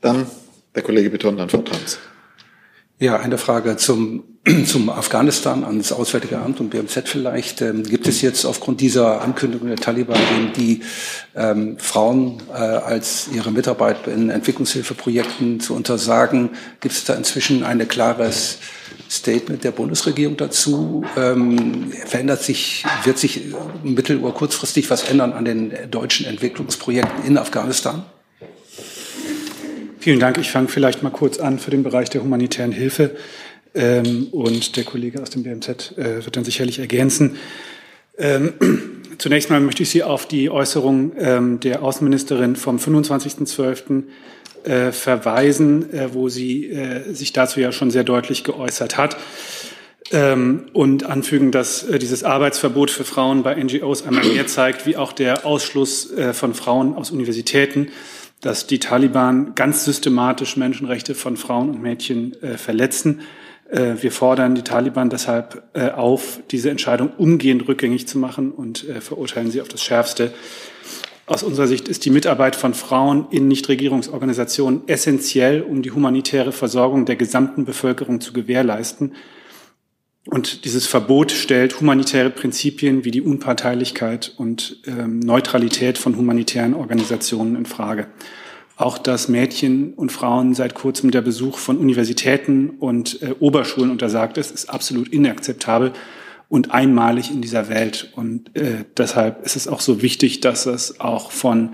Dann der Kollege Beton, dann Frau Trans.
Ja, eine Frage zum, zum Afghanistan ans Auswärtige Amt und BMZ vielleicht. Ähm, gibt es jetzt aufgrund dieser Ankündigung der Taliban, die ähm, Frauen äh, als ihre Mitarbeit in Entwicklungshilfeprojekten zu untersagen, gibt es da inzwischen ein klares Statement der Bundesregierung dazu? Ähm, verändert sich, wird sich mittel- oder kurzfristig was ändern an den deutschen Entwicklungsprojekten in Afghanistan?
Vielen Dank. Ich fange vielleicht mal kurz an für den Bereich der humanitären Hilfe. Ähm, und der Kollege aus dem BMZ äh, wird dann sicherlich ergänzen. Ähm, zunächst mal möchte ich Sie auf die Äußerung ähm, der Außenministerin vom 25.12 äh, verweisen, äh, wo sie äh, sich dazu ja schon sehr deutlich geäußert hat. Ähm, und anfügen, dass äh, dieses Arbeitsverbot für Frauen bei NGOs einmal mehr zeigt, wie auch der Ausschluss äh, von Frauen aus Universitäten, dass die Taliban ganz systematisch Menschenrechte von Frauen und Mädchen äh, verletzen. Wir fordern die Taliban deshalb auf, diese Entscheidung umgehend rückgängig zu machen und verurteilen sie auf das Schärfste. Aus unserer Sicht ist die Mitarbeit von Frauen in Nichtregierungsorganisationen essentiell, um die humanitäre Versorgung der gesamten Bevölkerung zu gewährleisten. Und dieses Verbot stellt humanitäre Prinzipien wie die Unparteilichkeit und ähm, Neutralität von humanitären Organisationen in Frage. Auch dass Mädchen und Frauen seit kurzem der Besuch von Universitäten und äh, Oberschulen untersagt ist, ist absolut inakzeptabel und einmalig in dieser Welt. Und äh, deshalb ist es auch so wichtig, dass es auch von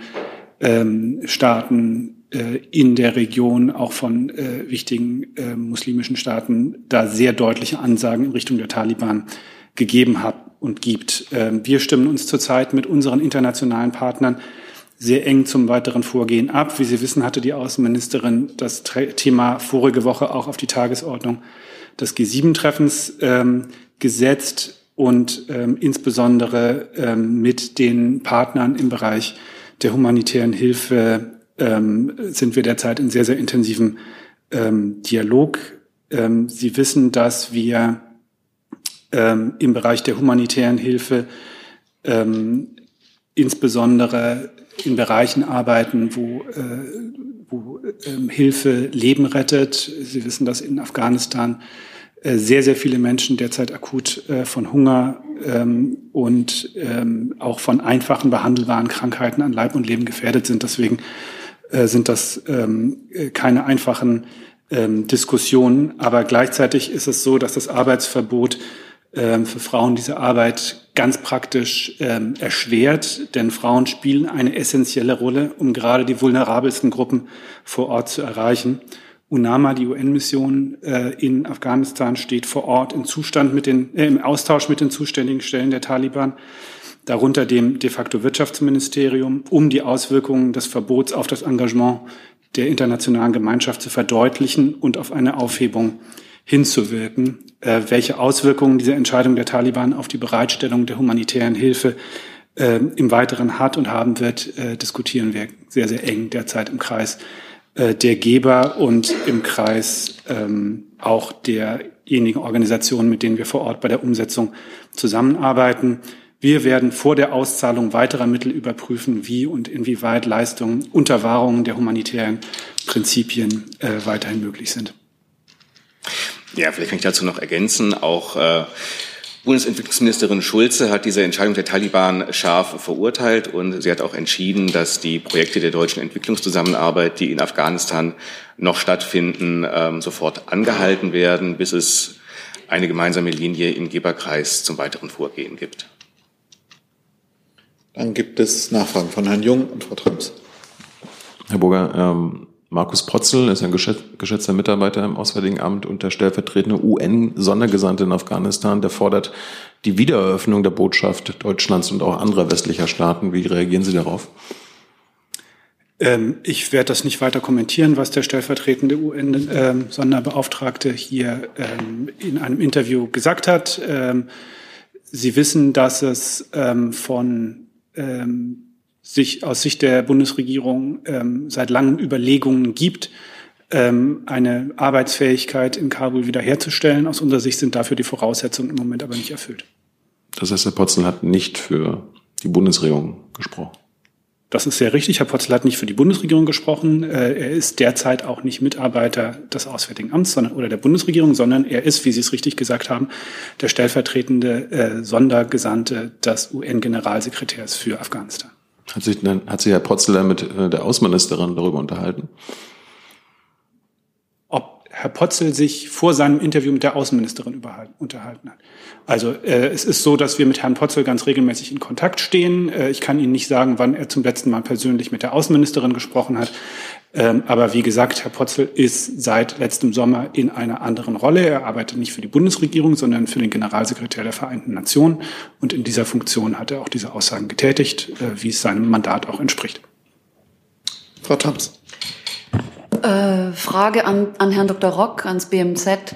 ähm, Staaten äh, in der Region, auch von äh, wichtigen äh, muslimischen Staaten, da sehr deutliche Ansagen in Richtung der Taliban gegeben hat und gibt. Ähm, wir stimmen uns zurzeit mit unseren internationalen Partnern sehr eng zum weiteren Vorgehen ab. Wie Sie wissen, hatte die Außenministerin das Thema vorige Woche auch auf die Tagesordnung des G7-Treffens ähm, gesetzt und ähm, insbesondere ähm, mit den Partnern im Bereich der humanitären Hilfe ähm, sind wir derzeit in sehr, sehr intensivem ähm, Dialog. Ähm, Sie wissen, dass wir ähm, im Bereich der humanitären Hilfe ähm, insbesondere in Bereichen arbeiten, wo, äh, wo ähm, Hilfe Leben rettet. Sie wissen, dass in Afghanistan sehr, sehr viele Menschen derzeit akut äh, von Hunger ähm, und ähm, auch von einfachen behandelbaren Krankheiten an Leib und Leben gefährdet sind. Deswegen äh, sind das ähm, keine einfachen Diskussionen. Aber gleichzeitig ist es so, dass das Arbeitsverbot für Frauen diese Arbeit ganz praktisch ähm, erschwert, denn Frauen spielen eine essentielle Rolle, um gerade die vulnerabelsten Gruppen vor Ort zu erreichen. UNAMA, die UN-Mission äh, in Afghanistan, steht vor Ort im Zustand mit den, äh, im Austausch mit den zuständigen Stellen der Taliban, darunter dem de facto Wirtschaftsministerium, um die Auswirkungen des Verbots auf das Engagement der internationalen Gemeinschaft zu verdeutlichen und auf eine Aufhebung hinzuwirken. Äh, welche Auswirkungen diese Entscheidung der Taliban auf die Bereitstellung der humanitären Hilfe äh, im Weiteren hat und haben wird, äh, diskutieren wir sehr, sehr eng derzeit im Kreis äh, der Geber und im Kreis ähm, auch derjenigen Organisationen, mit denen wir vor Ort bei der Umsetzung zusammenarbeiten. Wir werden vor der Auszahlung weiterer Mittel überprüfen, wie und inwieweit Leistungen unter Wahrung der humanitären Prinzipien äh, weiterhin möglich sind.
Ja, vielleicht kann ich dazu noch ergänzen. Auch äh, Bundesentwicklungsministerin Schulze hat diese Entscheidung der Taliban scharf verurteilt und sie hat auch entschieden, dass die Projekte der deutschen Entwicklungszusammenarbeit, die in Afghanistan noch stattfinden, ähm, sofort angehalten werden, bis es eine gemeinsame Linie im Geberkreis zum weiteren Vorgehen gibt.
Dann gibt es Nachfragen von Herrn Jung und Frau Trumps.
Herr Burger, ähm, Markus Potzel ist ein geschätzter Mitarbeiter im Auswärtigen Amt und der stellvertretende UN-Sondergesandte in Afghanistan. Der fordert die Wiedereröffnung der Botschaft Deutschlands und auch anderer westlicher Staaten. Wie reagieren Sie darauf?
Ähm, ich werde das nicht weiter kommentieren, was der stellvertretende UN-Sonderbeauftragte hier ähm, in einem Interview gesagt hat. Ähm, Sie wissen, dass es von sich aus Sicht der Bundesregierung seit langem Überlegungen gibt, eine Arbeitsfähigkeit in Kabul wiederherzustellen. Aus unserer Sicht sind dafür die Voraussetzungen im Moment aber nicht erfüllt.
Das heißt, Herr Potzel hat nicht für die Bundesregierung gesprochen.
Das ist sehr richtig. Herr Potzel hat nicht für die Bundesregierung gesprochen. Äh, er ist derzeit auch nicht Mitarbeiter des Auswärtigen Amts sondern, oder der Bundesregierung, sondern er ist, wie Sie es richtig gesagt haben, der stellvertretende äh, Sondergesandte des UN-Generalsekretärs für Afghanistan.
Hat sich, hat sich Herr Potzel mit äh, der Außenministerin darüber unterhalten?
Herr Potzel sich vor seinem Interview mit der Außenministerin unterhalten hat. Also äh, es ist so, dass wir mit Herrn Potzel ganz regelmäßig in Kontakt stehen. Äh, ich kann Ihnen nicht sagen, wann er zum letzten Mal persönlich mit der Außenministerin gesprochen hat. Ähm, aber wie gesagt, Herr Potzel ist seit letztem Sommer in einer anderen Rolle. Er arbeitet nicht für die Bundesregierung, sondern für den Generalsekretär der Vereinten Nationen. Und in dieser Funktion hat er auch diese Aussagen getätigt, äh, wie es seinem Mandat auch entspricht.
Frau Trumps.
Äh, Frage an, an Herrn Dr. Rock, ans BMZ.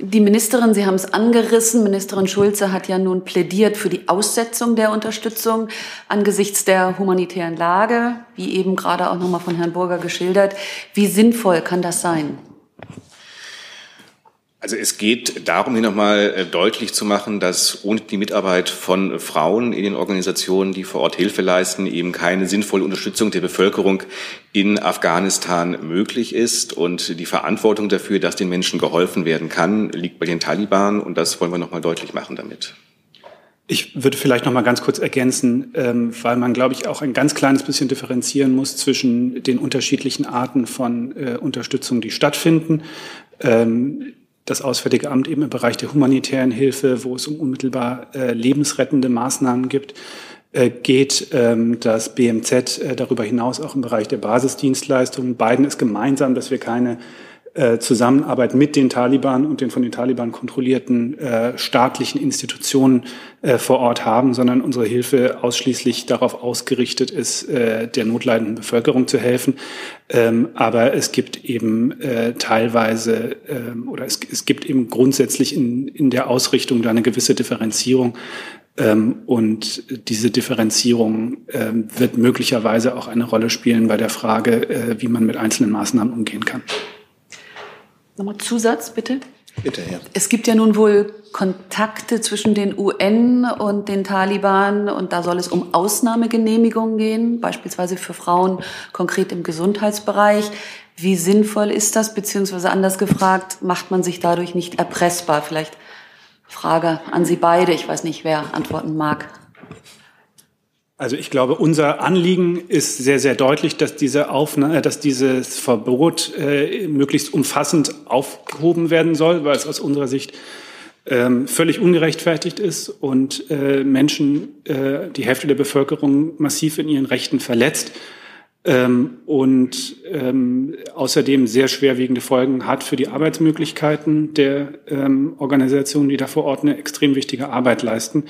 Die Ministerin, Sie haben es angerissen, Ministerin Schulze hat ja nun plädiert für die Aussetzung der Unterstützung angesichts der humanitären Lage, wie eben gerade auch nochmal von Herrn Burger geschildert. Wie sinnvoll kann das sein?
Also es geht darum, hier nochmal äh, deutlich zu machen, dass ohne die Mitarbeit von Frauen in den Organisationen, die vor Ort Hilfe leisten, eben keine sinnvolle Unterstützung der Bevölkerung in Afghanistan möglich ist. Und die Verantwortung dafür, dass den Menschen geholfen werden kann, liegt bei den Taliban. Und das wollen wir nochmal deutlich machen damit.
Ich würde vielleicht noch mal ganz kurz ergänzen, ähm, weil man, glaube ich, auch ein ganz kleines bisschen differenzieren muss zwischen den unterschiedlichen Arten von äh, Unterstützung, die stattfinden. Das Auswärtige Amt eben im Bereich der humanitären Hilfe, wo es um unmittelbar äh, lebensrettende Maßnahmen gibt, äh, geht, ähm, das BMZ äh, darüber hinaus auch im Bereich der Basisdienstleistungen. Beiden ist gemeinsam, dass wir keine äh, Zusammenarbeit mit den Taliban und den von den Taliban kontrollierten äh, staatlichen Institutionen äh, vor Ort haben, sondern unsere Hilfe ausschließlich darauf ausgerichtet ist, äh, der notleidenden Bevölkerung zu helfen. Ähm, aber es gibt eben äh, teilweise ähm, oder es, es gibt eben grundsätzlich in, in der Ausrichtung da eine gewisse Differenzierung. Ähm, und diese Differenzierung ähm, wird möglicherweise auch eine Rolle spielen bei der Frage, äh, wie man mit einzelnen Maßnahmen umgehen kann.
Nochmal Zusatz, bitte.
Bitte, ja.
Es gibt ja nun wohl Kontakte zwischen den UN und den Taliban und da soll es um Ausnahmegenehmigungen gehen, beispielsweise für Frauen konkret im Gesundheitsbereich. Wie sinnvoll ist das, beziehungsweise anders gefragt, macht man sich dadurch nicht erpressbar? Vielleicht Frage an Sie beide, ich weiß nicht, wer antworten mag.
Also ich glaube, unser Anliegen ist sehr, sehr deutlich, dass, diese Aufnahme, äh, dass dieses Verbot äh, möglichst umfassend aufgehoben werden soll, weil es aus unserer Sicht ähm, völlig ungerechtfertigt ist und äh, Menschen, äh, die Hälfte der Bevölkerung massiv in ihren Rechten verletzt ähm, und ähm, außerdem sehr schwerwiegende Folgen hat für die Arbeitsmöglichkeiten der ähm, Organisationen, die da vor Ort eine extrem wichtige Arbeit leisten.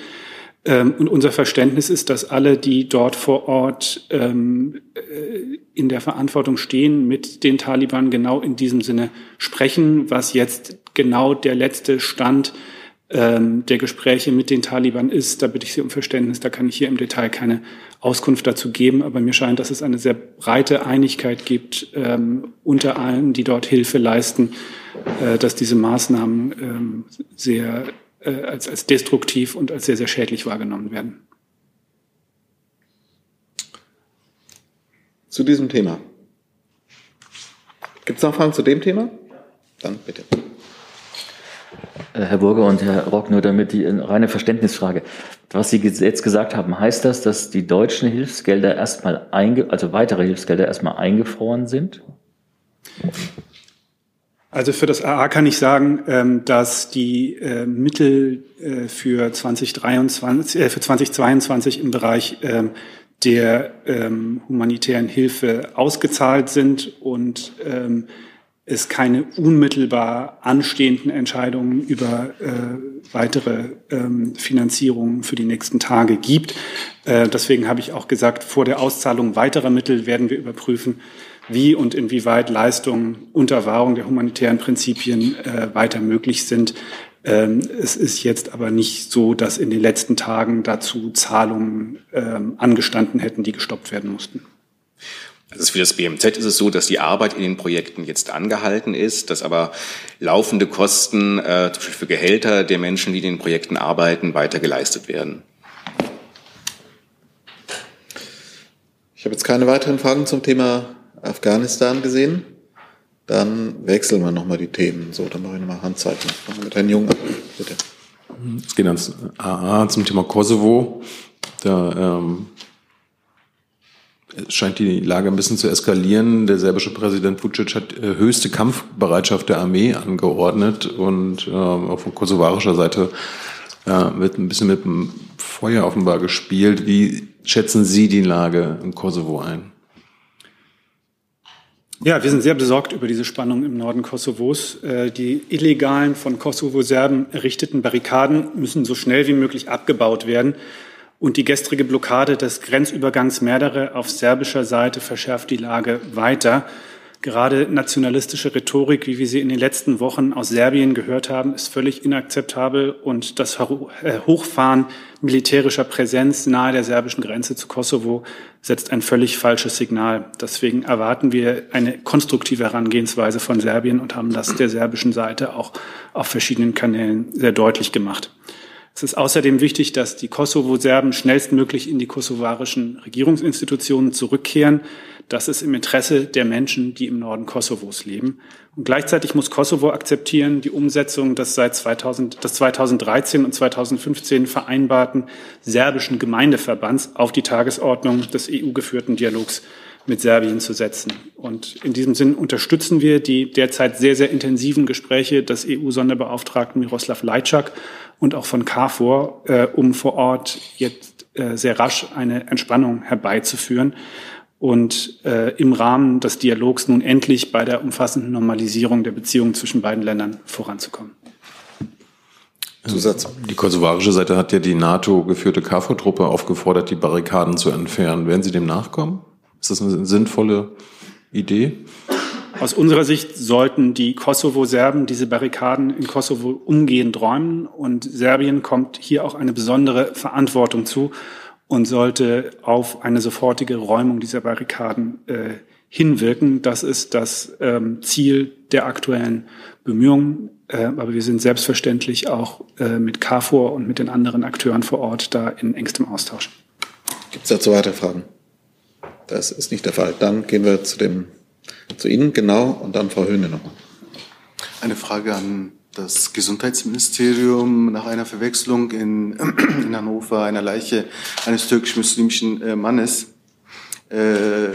Ähm, und unser Verständnis ist, dass alle, die dort vor Ort ähm, äh, in der Verantwortung stehen, mit den Taliban genau in diesem Sinne sprechen, was jetzt genau der letzte Stand ähm, der Gespräche mit den Taliban ist. Da bitte ich Sie um Verständnis. Da kann ich hier im Detail keine Auskunft dazu geben. Aber mir scheint, dass es eine sehr breite Einigkeit gibt ähm, unter allen, die dort Hilfe leisten, äh, dass diese Maßnahmen ähm, sehr äh, als, als destruktiv und als sehr, sehr schädlich wahrgenommen werden.
Zu diesem Thema. Gibt es noch Fragen zu dem Thema? Dann bitte.
Äh, Herr Burger und Herr Rock, nur damit die reine Verständnisfrage. Was Sie jetzt gesagt haben, heißt das, dass die deutschen Hilfsgelder erstmal einge also weitere Hilfsgelder erstmal eingefroren sind?
Also für das AA kann ich sagen, ähm, dass die äh, Mittel äh, für 2023, äh, für 2022 im Bereich ähm, der ähm, humanitären Hilfe ausgezahlt sind und es keine unmittelbar anstehenden Entscheidungen über weitere Finanzierungen für die nächsten Tage gibt. deswegen habe ich auch gesagt, vor der Auszahlung weiterer Mittel werden wir überprüfen, wie und inwieweit Leistungen unter Wahrung der humanitären Prinzipien äh, weiter möglich sind. Ähm, es ist jetzt aber nicht so, dass in den letzten Tagen dazu Zahlungen ähm, angestanden hätten, die gestoppt werden mussten.
Also für das BMZ ist es so, dass die Arbeit in den Projekten jetzt angehalten ist, dass aber laufende Kosten äh, für Gehälter der Menschen, die in den Projekten arbeiten, weiter geleistet werden.
Ich habe jetzt keine weiteren Fragen zum Thema Afghanistan gesehen. Dann wechseln wir nochmal die Themen. So, dann mache ich nochmal Handzeichen. Fangen wir mit Herrn Jung an, bitte.
Es geht ans AA zum Thema Kosovo. Da ähm, scheint die Lage ein bisschen zu eskalieren. Der serbische Präsident Vucic hat äh, höchste Kampfbereitschaft der Armee angeordnet und äh, auch von kosovarischer Seite äh, wird ein bisschen mit dem Feuer offenbar gespielt. Wie schätzen Sie die Lage im Kosovo ein?
Ja, wir sind sehr besorgt über diese Spannung im Norden Kosovos. Äh, die illegalen von Kosovo-Serben errichteten Barrikaden müssen so schnell wie möglich abgebaut werden. Und die gestrige Blockade des Grenzübergangs Merdere auf serbischer Seite verschärft die Lage weiter. Gerade nationalistische Rhetorik, wie wir sie in den letzten Wochen aus Serbien gehört haben, ist völlig inakzeptabel und das äh, Hochfahren militärischer Präsenz nahe der serbischen Grenze zu Kosovo setzt ein völlig falsches Signal. Deswegen erwarten wir eine konstruktive Herangehensweise von Serbien und haben das der serbischen Seite auch auf verschiedenen Kanälen sehr deutlich gemacht. Es ist außerdem wichtig, dass die Kosovo-Serben schnellstmöglich in die kosovarischen Regierungsinstitutionen zurückkehren. Das ist im Interesse der Menschen, die im Norden Kosovos leben. Und gleichzeitig muss Kosovo akzeptieren, die Umsetzung des seit 2000, des 2013 und 2015 vereinbarten serbischen Gemeindeverbands auf die Tagesordnung des EU-geführten Dialogs mit Serbien zu setzen. Und in diesem Sinn unterstützen wir die derzeit sehr, sehr intensiven Gespräche des EU-Sonderbeauftragten Miroslav Lajczak und auch von KFOR, äh, um vor Ort jetzt äh, sehr rasch eine Entspannung herbeizuführen und äh, im Rahmen des Dialogs nun endlich bei der umfassenden Normalisierung der Beziehungen zwischen beiden Ländern voranzukommen.
Zusatz. Die kosovarische Seite hat ja die NATO-geführte KFOR-Truppe aufgefordert, die Barrikaden zu entfernen. Werden Sie dem nachkommen? Ist das eine sinnvolle Idee?
Aus unserer Sicht sollten die Kosovo-Serben diese Barrikaden in Kosovo umgehend räumen und Serbien kommt hier auch eine besondere Verantwortung zu und sollte auf eine sofortige Räumung dieser Barrikaden äh, hinwirken. Das ist das ähm, Ziel der aktuellen Bemühungen. Äh, aber wir sind selbstverständlich auch äh, mit KFOR und mit den anderen Akteuren vor Ort da in engstem Austausch.
Gibt es dazu weitere Fragen? Das ist nicht der Fall. Dann gehen wir zu, dem, zu Ihnen, genau, und dann Frau Höhne nochmal.
Eine Frage an das Gesundheitsministerium nach einer Verwechslung in, in Hannover einer Leiche eines türkisch-muslimischen äh, Mannes. Äh, äh,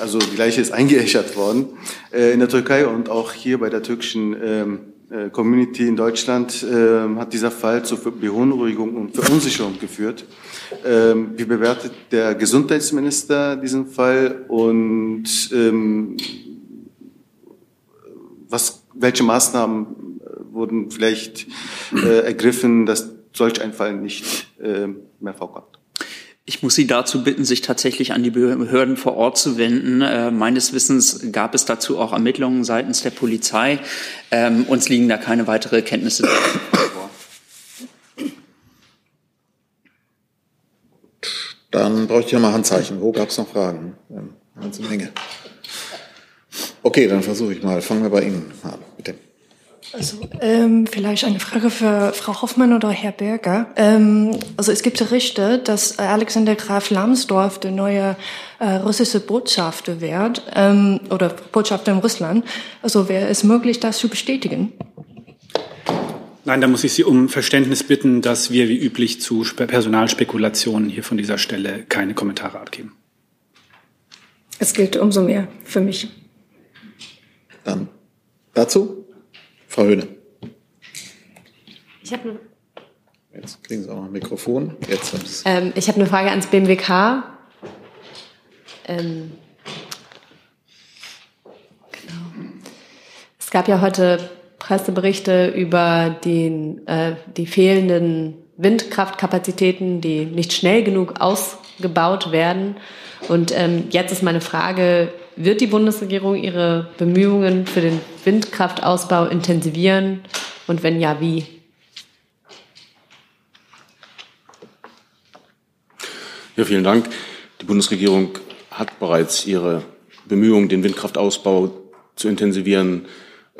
also die Leiche ist eingeäschert worden äh, in der Türkei und auch hier bei der türkischen ähm, äh, Community in Deutschland äh, hat dieser Fall zu Beunruhigung und Verunsicherung geführt. Ähm, wie bewertet der Gesundheitsminister diesen Fall und ähm, was, welche Maßnahmen äh, wurden vielleicht äh, ergriffen, dass solch ein Fall nicht äh, mehr vorkommt?
Ich muss Sie dazu bitten, sich tatsächlich an die Behörden vor Ort zu wenden. Äh, meines Wissens gab es dazu auch Ermittlungen seitens der Polizei. Ähm, uns liegen da keine weitere Kenntnisse vor.
Dann bräuchte ich nochmal Handzeichen. Wo gab es noch Fragen? Eine ganze Menge. Okay, dann versuche ich mal. Fangen wir bei Ihnen an, bitte.
Also ähm, vielleicht eine Frage für Frau Hoffmann oder Herr Berger. Ähm, also es gibt Berichte, dass Alexander Graf Lambsdorff der neue äh, russische Botschafter wird ähm, oder Botschafter in Russland. Also wäre es möglich, das zu bestätigen?
Nein, da muss ich Sie um Verständnis bitten, dass wir wie üblich zu Personalspekulationen hier von dieser Stelle keine Kommentare abgeben.
Es gilt umso mehr für mich.
Dann Dazu Frau Höhne.
Ich habe
Jetzt kriegen Sie auch noch ein Mikrofon. Jetzt
ähm, ich habe eine Frage ans BMWK. Ähm, genau. Es gab ja heute Presseberichte über den, äh, die fehlenden Windkraftkapazitäten, die nicht schnell genug ausgebaut werden. Und ähm, jetzt ist meine Frage, wird die Bundesregierung ihre Bemühungen für den Windkraftausbau intensivieren? Und wenn ja, wie?
Ja, vielen Dank. Die Bundesregierung hat bereits ihre Bemühungen, den Windkraftausbau zu intensivieren,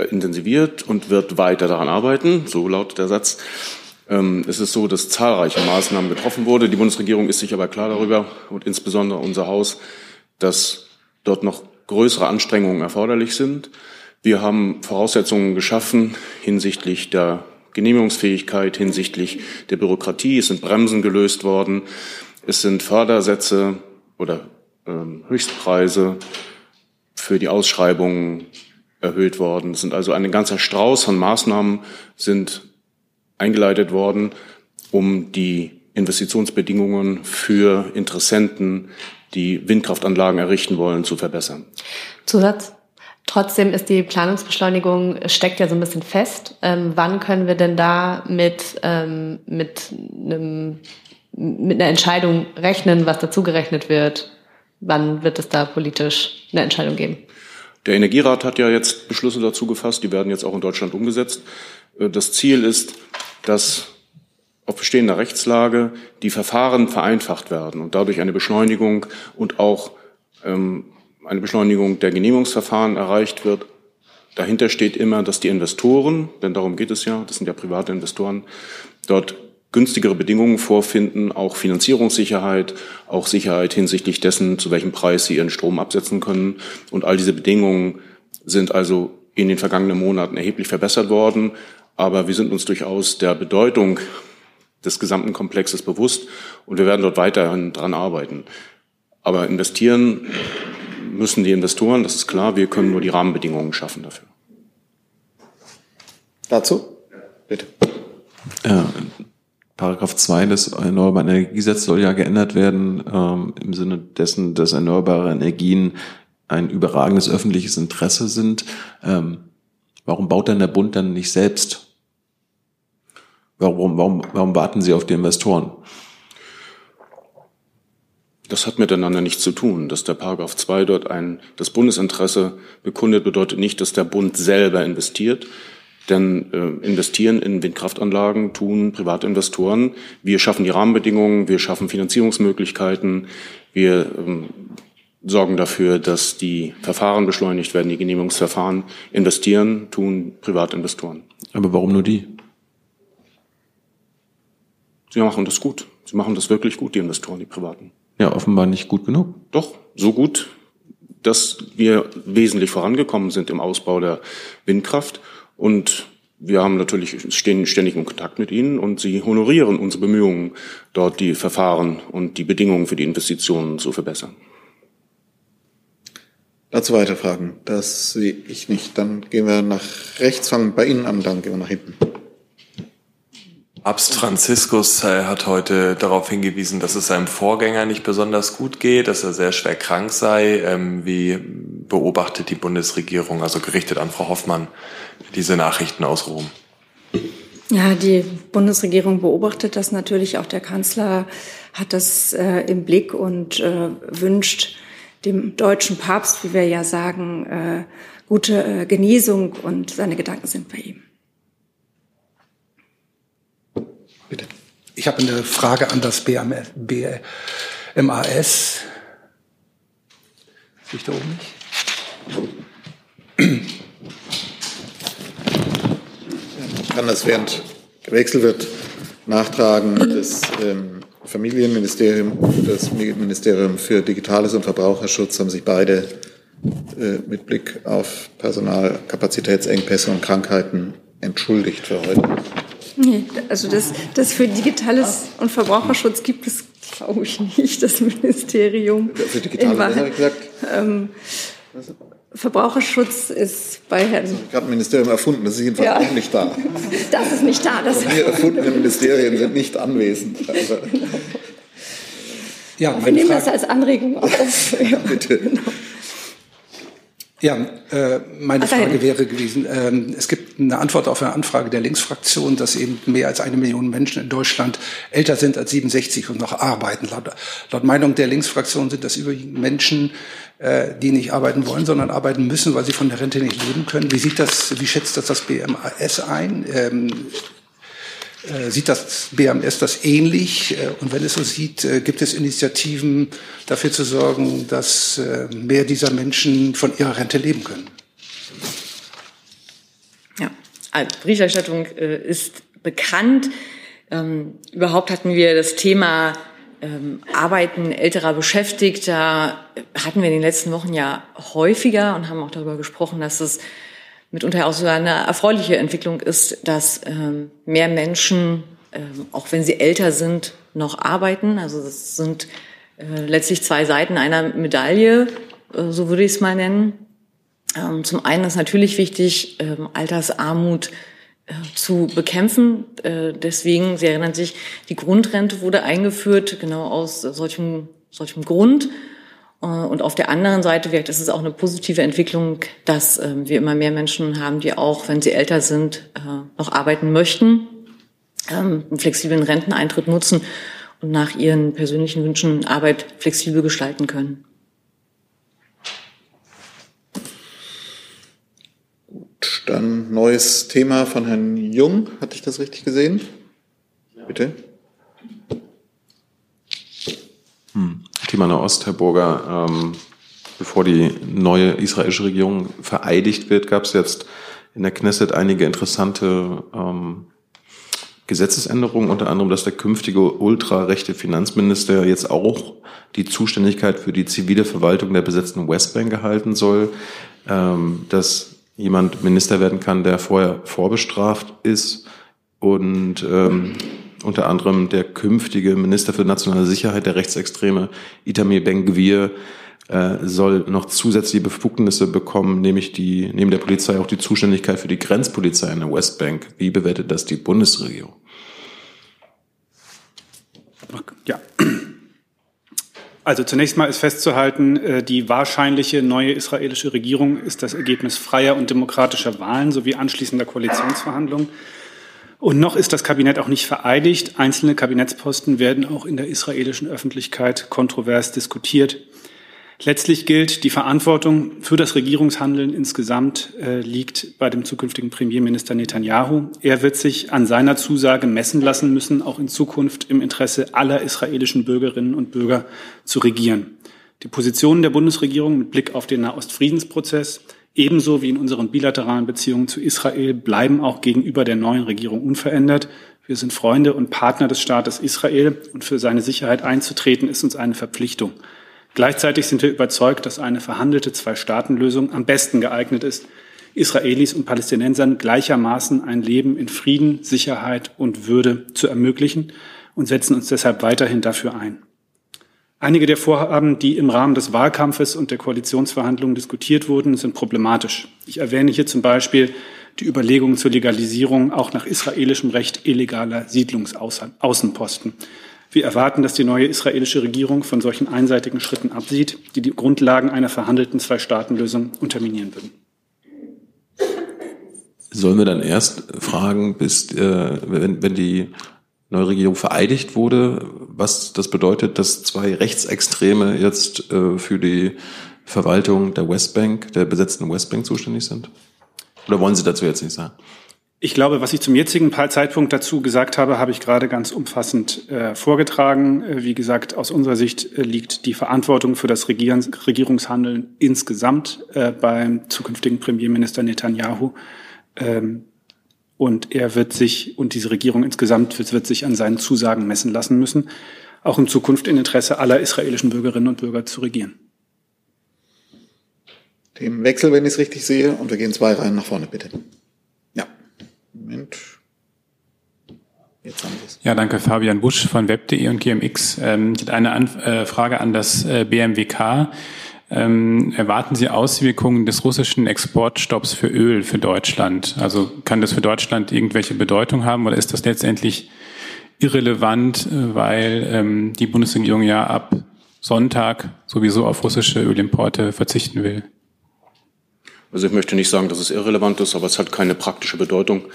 intensiviert und wird weiter daran arbeiten. So lautet der Satz. Ähm, es ist so, dass zahlreiche Maßnahmen getroffen wurden. Die Bundesregierung ist sich aber klar darüber und insbesondere unser Haus, dass dort noch größere Anstrengungen erforderlich sind. Wir haben Voraussetzungen geschaffen hinsichtlich der Genehmigungsfähigkeit, hinsichtlich der Bürokratie. Es sind Bremsen gelöst worden. Es sind Fördersätze oder ähm, Höchstpreise für die Ausschreibungen erhöht worden. Es sind also ein ganzer Strauß von Maßnahmen sind eingeleitet worden, um die Investitionsbedingungen für Interessenten, die Windkraftanlagen errichten wollen, zu verbessern.
Zusatz. Trotzdem ist die Planungsbeschleunigung steckt ja so ein bisschen fest. Ähm, wann können wir denn da mit, ähm, mit, einem, mit einer Entscheidung rechnen, was dazugerechnet wird? Wann wird es da politisch eine Entscheidung geben?
Der Energierat hat ja jetzt Beschlüsse dazu gefasst, die werden jetzt auch in Deutschland umgesetzt. Äh, das Ziel ist, dass auf bestehender Rechtslage die Verfahren vereinfacht werden und dadurch eine Beschleunigung und auch ähm, eine Beschleunigung der Genehmigungsverfahren erreicht wird. Dahinter steht immer, dass die Investoren, denn darum geht es ja, das sind ja private Investoren, dort günstigere Bedingungen vorfinden, auch Finanzierungssicherheit, auch Sicherheit hinsichtlich dessen, zu welchem Preis sie ihren Strom absetzen können. Und all diese Bedingungen sind also in den vergangenen Monaten erheblich verbessert worden. Aber wir sind uns durchaus der Bedeutung des gesamten Komplexes bewusst und wir werden dort weiterhin dran arbeiten. Aber investieren müssen die Investoren, das ist klar. Wir können nur die Rahmenbedingungen schaffen dafür.
Dazu? Bitte.
Ja, Paragraph 2 des Erneuerbaren Energiegesetzes soll ja geändert werden, ähm, im Sinne dessen, dass erneuerbare Energien ein überragendes öffentliches Interesse sind. Ähm, warum baut denn der Bund dann nicht selbst Warum, warum, warum warten Sie auf die Investoren?
Das hat miteinander nichts zu tun. Dass der Paragraph 2 dort ein, das Bundesinteresse bekundet, bedeutet nicht, dass der Bund selber investiert. Denn äh, investieren in Windkraftanlagen tun private Investoren. Wir schaffen die Rahmenbedingungen, wir schaffen Finanzierungsmöglichkeiten, wir ähm, sorgen dafür, dass die Verfahren beschleunigt werden, die Genehmigungsverfahren. Investieren tun Privatinvestoren.
Aber warum nur die?
Sie machen das gut. Sie machen das wirklich gut, die Investoren, die Privaten.
Ja, offenbar nicht gut genug.
Doch, so gut, dass wir wesentlich vorangekommen sind im Ausbau der Windkraft. Und wir haben natürlich, stehen ständig in Kontakt mit Ihnen und Sie honorieren unsere Bemühungen, dort die Verfahren und die Bedingungen für die Investitionen zu verbessern.
Dazu weitere Fragen? Das sehe ich nicht. Dann gehen wir nach rechts, fangen bei Ihnen an, dann gehen wir nach hinten.
Papst Franziskus äh, hat heute darauf hingewiesen, dass es seinem Vorgänger nicht besonders gut geht, dass er sehr schwer krank sei. Ähm, wie beobachtet die Bundesregierung, also gerichtet an Frau Hoffmann, diese Nachrichten aus Rom?
Ja, die Bundesregierung beobachtet das natürlich. Auch der Kanzler hat das äh, im Blick und äh, wünscht dem deutschen Papst, wie wir ja sagen, äh, gute äh, Genesung und seine Gedanken sind bei ihm.
Bitte. Ich habe eine Frage an das BMAS. Sehe ich da oben
nicht? Ich kann das während gewechselt wird nachtragen. Das ähm, Familienministerium und das Ministerium für Digitales und Verbraucherschutz haben sich beide äh, mit Blick auf Personalkapazitätsengpässe und Krankheiten entschuldigt für heute.
Nee, also das, das für Digitales und Verbraucherschutz gibt es, glaube ich, nicht, das Ministerium.
Für Digitales, habe ich gesagt? Ähm,
Verbraucherschutz ist bei Herrn. Das
ich gerade ein Ministerium erfunden, das ist jedenfalls ja. auch nicht da.
Das ist nicht da. Das
wir erfundene Ministerien sind nicht anwesend. Also.
Ja, wir nehmen Frage, das als Anregung auf.
ja, bitte. Genau.
Ja, äh, meine Ach, Frage wäre gewesen, ähm, es gibt eine Antwort auf eine Anfrage der Linksfraktion, dass eben mehr als eine Million Menschen in Deutschland älter sind als 67 und noch arbeiten. Laut, laut Meinung der Linksfraktion sind das überwiegend Menschen, äh, die nicht arbeiten wollen, sondern arbeiten müssen, weil sie von der Rente nicht leben können. Wie sieht das, wie schätzt das das BMAS ein? Ähm, äh, sieht das BMS das ähnlich? Äh, und wenn es so sieht, äh, gibt es Initiativen dafür zu sorgen, dass mehr dieser Menschen von ihrer Rente leben können?
Ja, also Berichterstattung ist bekannt. Ähm, überhaupt hatten wir das Thema ähm, Arbeiten älterer Beschäftigter, hatten wir in den letzten Wochen ja häufiger und haben auch darüber gesprochen, dass es mitunter auch so eine erfreuliche Entwicklung ist, dass ähm, mehr Menschen, ähm, auch wenn sie älter sind, noch arbeiten. Also das sind äh, letztlich zwei Seiten einer Medaille, äh, so würde ich es mal nennen. Ähm, zum einen ist natürlich wichtig, ähm, Altersarmut äh, zu bekämpfen. Äh, deswegen, Sie erinnern sich, die Grundrente wurde eingeführt, genau aus solchem, solchem Grund. Äh, und auf der anderen Seite wirkt es auch eine positive Entwicklung, dass ähm, wir immer mehr Menschen haben, die auch, wenn sie älter sind, äh, noch arbeiten möchten, ähm, einen flexiblen Renteneintritt nutzen und nach ihren persönlichen Wünschen Arbeit flexibel gestalten können.
Gut, dann neues Thema von Herrn Jung. Hatte ich das richtig gesehen? Bitte.
Hm. Thema Nahost, Herr Burger. Ähm, bevor die neue israelische Regierung vereidigt wird, gab es jetzt in der Knesset einige interessante ähm, Gesetzesänderungen, unter anderem, dass der künftige ultrarechte Finanzminister jetzt auch die Zuständigkeit für die zivile Verwaltung der besetzten Westbank gehalten soll, ähm, dass jemand Minister werden kann, der vorher vorbestraft ist und ähm, unter anderem der künftige Minister für nationale Sicherheit, der Rechtsextreme Itamir Ben-Gvir, äh, soll noch zusätzliche Befugnisse bekommen, nämlich die, neben der Polizei auch die Zuständigkeit für die Grenzpolizei in der Westbank. Wie bewertet das die Bundesregierung?
Ja. Also zunächst mal ist festzuhalten, äh, die wahrscheinliche neue israelische Regierung ist das Ergebnis freier und demokratischer Wahlen sowie anschließender Koalitionsverhandlungen. Und noch ist das Kabinett auch nicht vereidigt. Einzelne Kabinettsposten werden auch in der israelischen Öffentlichkeit kontrovers diskutiert. Letztlich gilt, die Verantwortung für das Regierungshandeln insgesamt äh, liegt bei dem zukünftigen Premierminister Netanyahu. Er wird sich an seiner Zusage messen lassen müssen, auch in Zukunft im Interesse aller israelischen Bürgerinnen und Bürger zu regieren. Die Positionen der Bundesregierung mit Blick auf den Nahostfriedensprozess ebenso wie in unseren bilateralen Beziehungen zu Israel bleiben auch gegenüber der neuen Regierung unverändert. Wir sind Freunde und Partner des Staates Israel und für seine Sicherheit einzutreten ist uns eine Verpflichtung. Gleichzeitig sind wir überzeugt, dass eine verhandelte Zwei-Staaten-Lösung am besten geeignet ist, Israelis und Palästinensern gleichermaßen ein Leben in Frieden, Sicherheit und Würde zu ermöglichen und setzen uns deshalb weiterhin dafür ein. Einige der Vorhaben, die im Rahmen des Wahlkampfes und der Koalitionsverhandlungen diskutiert wurden, sind problematisch. Ich erwähne hier zum Beispiel die Überlegungen zur Legalisierung auch nach israelischem Recht illegaler Siedlungsaußenposten. Wir erwarten, dass die neue israelische Regierung von solchen einseitigen Schritten absieht, die die Grundlagen einer verhandelten Zwei-Staaten-Lösung unterminieren würden.
Sollen wir dann erst fragen, bis äh, wenn, wenn die neue Regierung vereidigt wurde, was das bedeutet, dass zwei Rechtsextreme jetzt äh, für die Verwaltung der Westbank, der besetzten Westbank zuständig sind? Oder wollen Sie dazu jetzt nicht sagen?
Ich glaube, was ich zum jetzigen Zeitpunkt dazu gesagt habe, habe ich gerade ganz umfassend äh, vorgetragen. Äh, wie gesagt, aus unserer Sicht äh, liegt die Verantwortung für das Regierungs Regierungshandeln insgesamt äh, beim zukünftigen Premierminister Netanyahu. Ähm, und er wird sich und diese Regierung insgesamt wird, wird sich an seinen Zusagen messen lassen müssen, auch in Zukunft in Interesse aller israelischen Bürgerinnen und Bürger zu regieren.
Themenwechsel, wenn ich es richtig sehe. Und wir gehen zwei Reihen nach vorne, bitte. Ja. Moment.
Jetzt haben wir es. Ja, danke. Fabian Busch von web.de und GMX. Ähm, ich hätte eine äh, Frage an das äh, BMWK. Ähm, erwarten Sie Auswirkungen des russischen Exportstopps für Öl für Deutschland? Also kann das für Deutschland irgendwelche Bedeutung haben oder ist das letztendlich irrelevant, äh, weil ähm, die Bundesregierung ja ab Sonntag sowieso auf russische Ölimporte verzichten will?
Also ich möchte nicht sagen, dass es irrelevant ist, aber es hat keine praktische Bedeutung.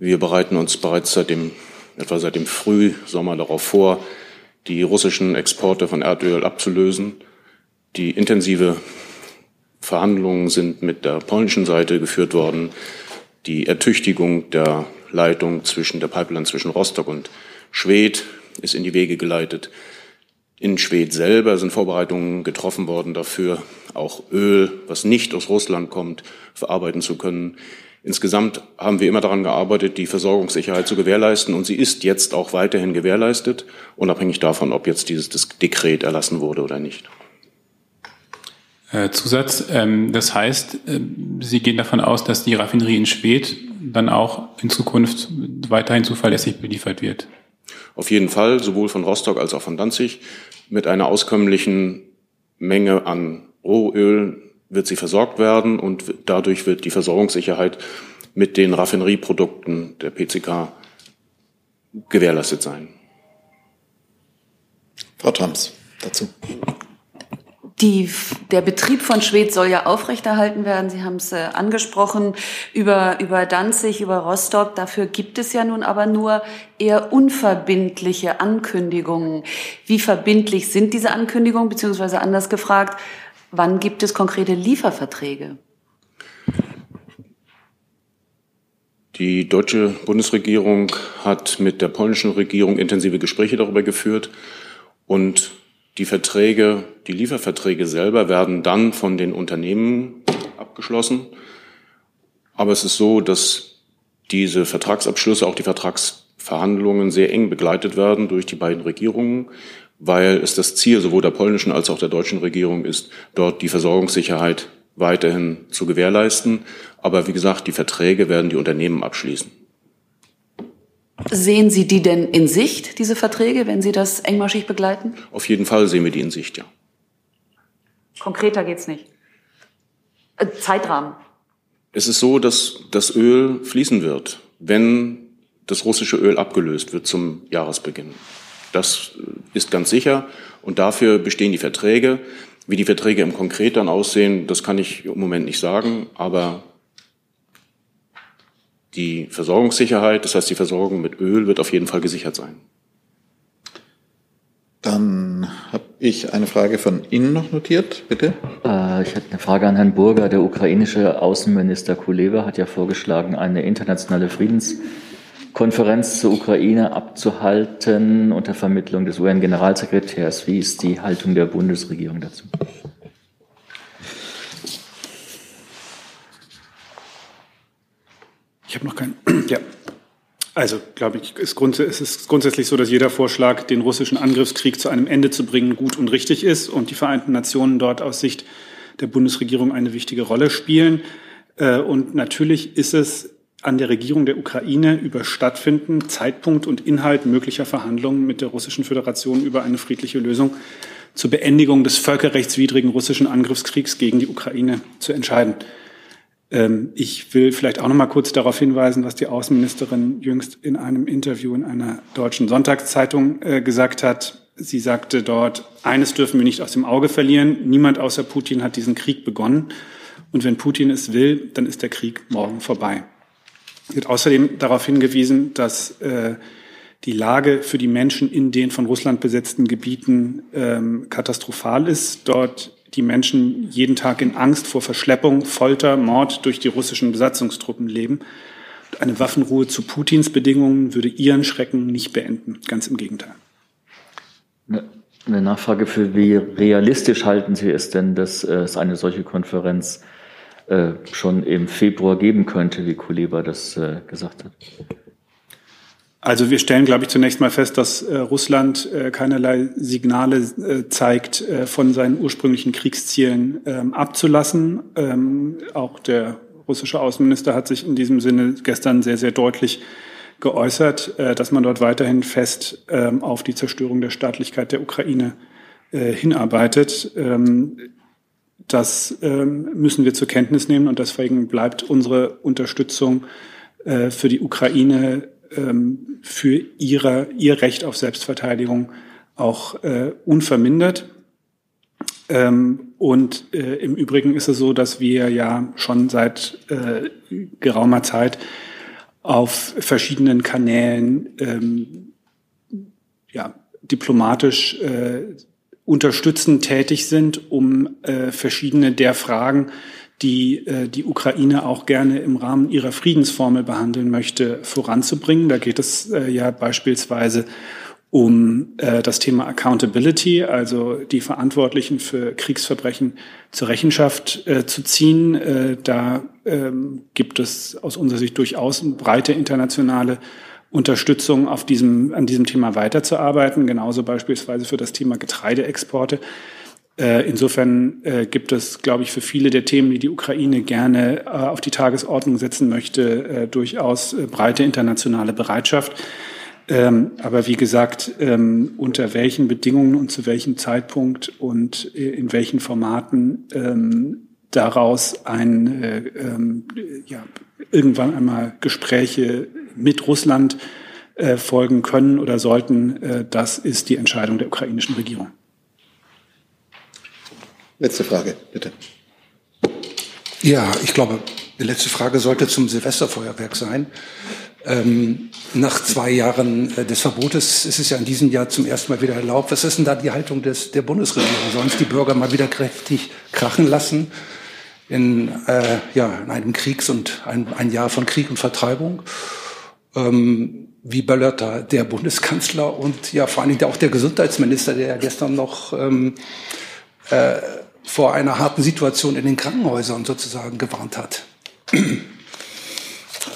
Wir bereiten uns bereits seit dem, etwa seit dem Frühsommer darauf vor, die russischen Exporte von Erdöl abzulösen. Die intensive Verhandlungen sind mit der polnischen Seite geführt worden. Die Ertüchtigung der Leitung zwischen der Pipeline zwischen Rostock und Schwedt ist in die Wege geleitet. In Schwedt selber sind Vorbereitungen getroffen worden dafür, auch Öl, was nicht aus Russland kommt, verarbeiten zu können. Insgesamt haben wir immer daran gearbeitet, die Versorgungssicherheit zu gewährleisten und sie ist jetzt auch weiterhin gewährleistet, unabhängig davon, ob jetzt dieses Dekret erlassen wurde oder nicht.
Äh, Zusatz, ähm, das heißt, äh, Sie gehen davon aus, dass die Raffinerie in Schwedt dann auch in Zukunft weiterhin zuverlässig beliefert wird?
Auf jeden Fall, sowohl von Rostock als auch von Danzig. Mit einer auskömmlichen Menge an Rohöl wird sie versorgt werden und dadurch wird die Versorgungssicherheit mit den Raffinerieprodukten der PCK gewährleistet sein.
Frau Trams, dazu.
Die, der Betrieb von Schwedt soll ja aufrechterhalten werden. Sie haben es äh, angesprochen über, über Danzig, über Rostock. Dafür gibt es ja nun aber nur eher unverbindliche Ankündigungen. Wie verbindlich sind diese Ankündigungen, beziehungsweise anders gefragt, wann gibt es konkrete Lieferverträge?
Die deutsche Bundesregierung hat mit der polnischen Regierung intensive Gespräche darüber geführt und die Verträge, die Lieferverträge selber werden dann von den Unternehmen abgeschlossen. Aber es ist so, dass diese Vertragsabschlüsse, auch die Vertragsverhandlungen sehr eng begleitet werden durch die beiden Regierungen, weil es das Ziel sowohl der polnischen als auch der deutschen Regierung ist, dort die Versorgungssicherheit weiterhin zu gewährleisten. Aber wie gesagt, die Verträge werden die Unternehmen abschließen.
Sehen Sie die denn in Sicht, diese Verträge, wenn Sie das engmaschig begleiten?
Auf jeden Fall sehen wir die in Sicht, ja.
Konkreter geht's nicht. Äh, Zeitrahmen.
Es ist so, dass das Öl fließen wird, wenn das russische Öl abgelöst wird zum Jahresbeginn. Das ist ganz sicher und dafür bestehen die Verträge. Wie die Verträge im Konkret dann aussehen, das kann ich im Moment nicht sagen, aber die Versorgungssicherheit, das heißt die Versorgung mit Öl, wird auf jeden Fall gesichert sein.
Dann habe ich eine Frage von Ihnen noch notiert, bitte.
Äh, ich hätte eine Frage an Herrn Burger. Der ukrainische Außenminister Kuleba hat ja vorgeschlagen, eine internationale Friedenskonferenz zur Ukraine abzuhalten unter Vermittlung des UN-Generalsekretärs. Wie ist die Haltung der Bundesregierung dazu?
Ich habe noch keinen. ja. Also, glaube ich, ist grunds ist es grundsätzlich so, dass jeder Vorschlag, den russischen Angriffskrieg zu einem Ende zu bringen, gut und richtig ist und die Vereinten Nationen dort aus Sicht der Bundesregierung eine wichtige Rolle spielen. Äh, und natürlich ist es an der Regierung der Ukraine über Stattfinden, Zeitpunkt und Inhalt möglicher Verhandlungen mit der Russischen Föderation über eine friedliche Lösung zur Beendigung des völkerrechtswidrigen russischen Angriffskriegs gegen die Ukraine zu entscheiden. Ähm, ich will vielleicht auch noch mal kurz darauf hinweisen, was die Außenministerin jüngst in einem Interview in einer deutschen Sonntagszeitung äh, gesagt hat. Sie sagte dort, eines dürfen wir nicht aus dem Auge verlieren. Niemand außer Putin hat diesen Krieg begonnen. Und wenn Putin es will, dann ist der Krieg morgen vorbei. Sie hat außerdem darauf hingewiesen, dass äh, die Lage für die Menschen in den von Russland besetzten Gebieten ähm, katastrophal ist. Dort die Menschen jeden Tag in Angst vor Verschleppung, Folter, Mord durch die russischen Besatzungstruppen leben. Eine Waffenruhe zu Putins Bedingungen würde ihren Schrecken nicht beenden. Ganz im Gegenteil.
Eine Nachfrage für wie realistisch halten Sie es denn, dass es eine solche Konferenz äh, schon im Februar geben könnte, wie Kuleba das äh, gesagt hat?
Also wir stellen, glaube ich, zunächst mal fest, dass äh, Russland äh, keinerlei Signale äh, zeigt, äh, von seinen ursprünglichen Kriegszielen ähm, abzulassen. Ähm, auch der russische Außenminister hat sich in diesem Sinne gestern sehr, sehr deutlich geäußert, äh, dass man dort weiterhin fest ähm, auf die Zerstörung der Staatlichkeit der Ukraine äh, hinarbeitet. Ähm, das ähm, müssen wir zur Kenntnis nehmen und deswegen bleibt unsere Unterstützung für die Ukraine ähm, für ihre, ihr Recht auf Selbstverteidigung auch äh, unvermindert. Ähm, und äh, im Übrigen ist es so, dass wir ja schon seit äh, geraumer Zeit auf verschiedenen Kanälen ähm, ja, diplomatisch äh, unterstützend tätig sind, um äh, verschiedene der Fragen, die äh, die Ukraine auch gerne im Rahmen ihrer Friedensformel behandeln möchte, voranzubringen. Da geht es äh, ja beispielsweise um äh, das Thema Accountability, also die Verantwortlichen für Kriegsverbrechen zur Rechenschaft äh, zu ziehen. Äh, da ähm, gibt es aus unserer Sicht durchaus eine breite internationale Unterstützung auf diesem, an diesem Thema weiterzuarbeiten, genauso beispielsweise für das Thema Getreideexporte. Äh, insofern äh, gibt es, glaube ich, für viele der Themen, die die Ukraine gerne äh, auf die Tagesordnung setzen möchte, durchaus breite internationale Bereitschaft. Ähm, aber wie gesagt, ähm, unter welchen Bedingungen und zu welchem Zeitpunkt und in welchen Formaten ähm, daraus ein, ja, irgendwann einmal Gespräche mit Russland folgen können oder sollten, das ist die Entscheidung der ukrainischen Regierung.
Letzte Frage, bitte.
Ja, ich glaube, die letzte Frage sollte zum Silvesterfeuerwerk sein. Ähm, nach zwei Jahren äh, des Verbotes ist es ja in diesem Jahr zum ersten Mal wieder erlaubt. Was ist denn da die Haltung des, der Bundesregierung? Sollen es die Bürger mal wieder kräftig krachen lassen in, äh, ja, in einem Kriegs- und ein, ein Jahr von Krieg und Vertreibung? Ähm, wie böllert da der Bundeskanzler und ja vor allen Dingen auch der Gesundheitsminister, der ja gestern noch ähm, äh, vor einer harten Situation in den Krankenhäusern sozusagen gewarnt hat?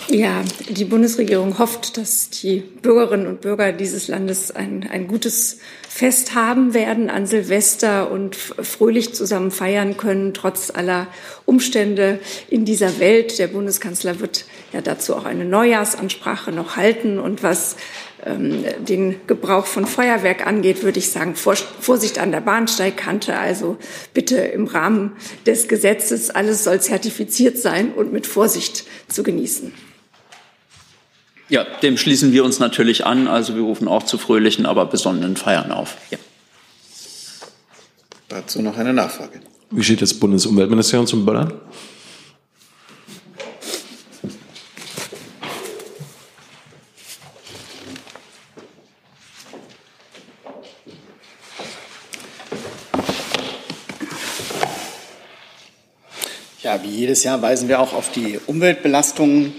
Ja, die Bundesregierung hofft, dass die Bürgerinnen und Bürger dieses Landes ein, ein gutes Fest haben werden an Silvester und fröhlich zusammen feiern können, trotz aller Umstände in dieser Welt. Der Bundeskanzler wird ja dazu auch eine Neujahrsansprache noch halten. Und was den Gebrauch von Feuerwerk angeht, würde ich sagen, Vorsicht an der Bahnsteigkante. Also bitte im Rahmen des Gesetzes, alles soll zertifiziert sein und mit Vorsicht zu genießen.
Ja, dem schließen wir uns natürlich an. Also wir rufen auch zu fröhlichen, aber besonnenen Feiern auf. Ja.
Dazu noch eine Nachfrage.
Wie steht das Bundesumweltministerium zum Böllern?
Ja, wie jedes Jahr weisen wir auch auf die Umweltbelastungen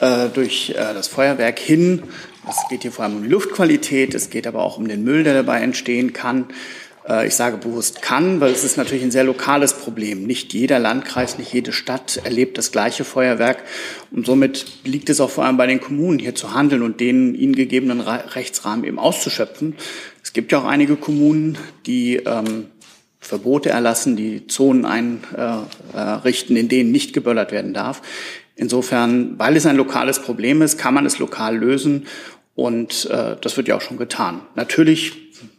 äh, durch äh, das Feuerwerk hin. Es geht hier vor allem um die Luftqualität, es geht aber auch um den Müll, der dabei entstehen kann. Äh, ich sage bewusst kann, weil es ist natürlich ein sehr lokales Problem. Nicht jeder Landkreis, nicht jede Stadt erlebt das gleiche Feuerwerk. Und somit liegt es auch vor allem bei den Kommunen, hier zu handeln und den ihnen gegebenen Rechtsrahmen eben auszuschöpfen. Es gibt ja auch einige Kommunen, die ähm, Verbote erlassen, die Zonen einrichten, in denen nicht geböllert werden darf. Insofern, weil es ein lokales Problem ist, kann man es lokal lösen und äh, das wird ja auch schon getan. Natürlich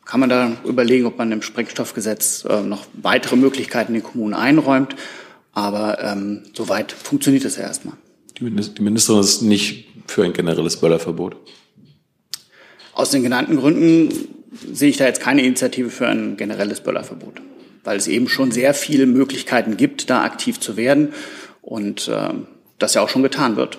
kann man da überlegen, ob man im Sprengstoffgesetz äh, noch weitere Möglichkeiten den Kommunen einräumt, aber ähm, soweit funktioniert es ja erstmal.
Die Ministerin ist nicht für ein generelles Böllerverbot.
Aus den genannten Gründen sehe ich da jetzt keine Initiative für ein generelles Böllerverbot, weil es eben schon sehr viele Möglichkeiten gibt, da aktiv zu werden. Und äh, das ja auch schon getan wird.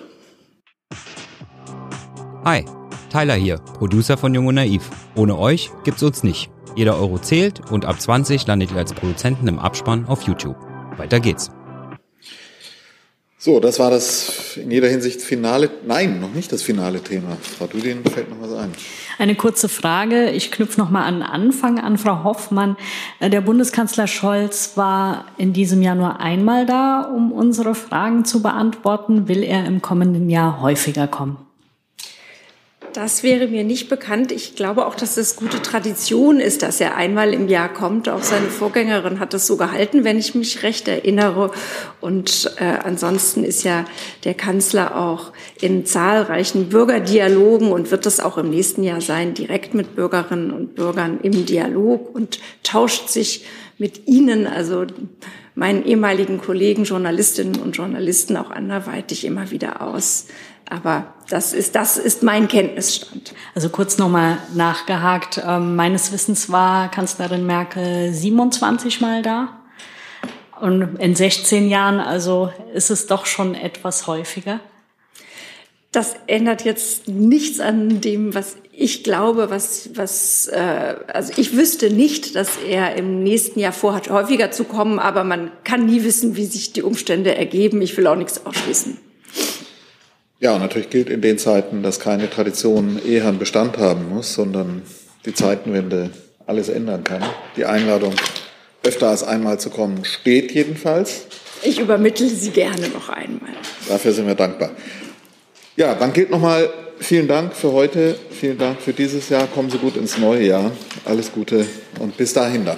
Hi, Tyler hier, Producer von Jung und Naiv. Ohne euch gibt's uns nicht. Jeder Euro zählt und ab 20 landet ihr als Produzenten im Abspann auf YouTube. Weiter geht's.
So, das war das in jeder Hinsicht finale, nein, noch nicht das finale Thema. Frau Dudin, fällt noch was ein.
Eine kurze Frage. Ich knüpfe noch mal an Anfang an, Frau Hoffmann. Äh, der Bundeskanzler Scholz war in diesem Jahr nur einmal da, um unsere Fragen zu beantworten. Will er im kommenden Jahr häufiger kommen?
Das wäre mir nicht bekannt. Ich glaube auch, dass es gute Tradition ist, dass er einmal im Jahr kommt. Auch seine Vorgängerin hat es so gehalten, wenn ich mich recht erinnere. Und äh, ansonsten ist ja der Kanzler auch in zahlreichen Bürgerdialogen und wird es auch im nächsten Jahr sein, direkt mit Bürgerinnen und Bürgern im Dialog und tauscht sich mit ihnen, also meinen ehemaligen Kollegen, Journalistinnen und Journalisten auch anderweitig immer wieder aus. Aber das ist, das ist mein Kenntnisstand.
Also kurz nochmal nachgehakt. Ähm, meines Wissens war Kanzlerin Merkel 27 Mal da. Und in 16 Jahren, also ist es doch schon etwas häufiger.
Das ändert jetzt nichts an dem, was ich glaube, was, was, äh, also ich wüsste nicht, dass er im nächsten Jahr vorhat, häufiger zu kommen, aber man kann nie wissen, wie sich die Umstände ergeben. Ich will auch nichts ausschließen.
Ja, natürlich gilt in den Zeiten, dass keine Tradition eher einen Bestand haben muss, sondern die Zeitenwende alles ändern kann. Die Einladung, öfter als einmal zu kommen, steht jedenfalls.
Ich übermittle sie gerne noch einmal.
Dafür sind wir dankbar. Ja, dann gilt nochmal vielen Dank für heute, vielen Dank für dieses Jahr. Kommen Sie gut ins neue Jahr. Alles Gute und bis dahin dann.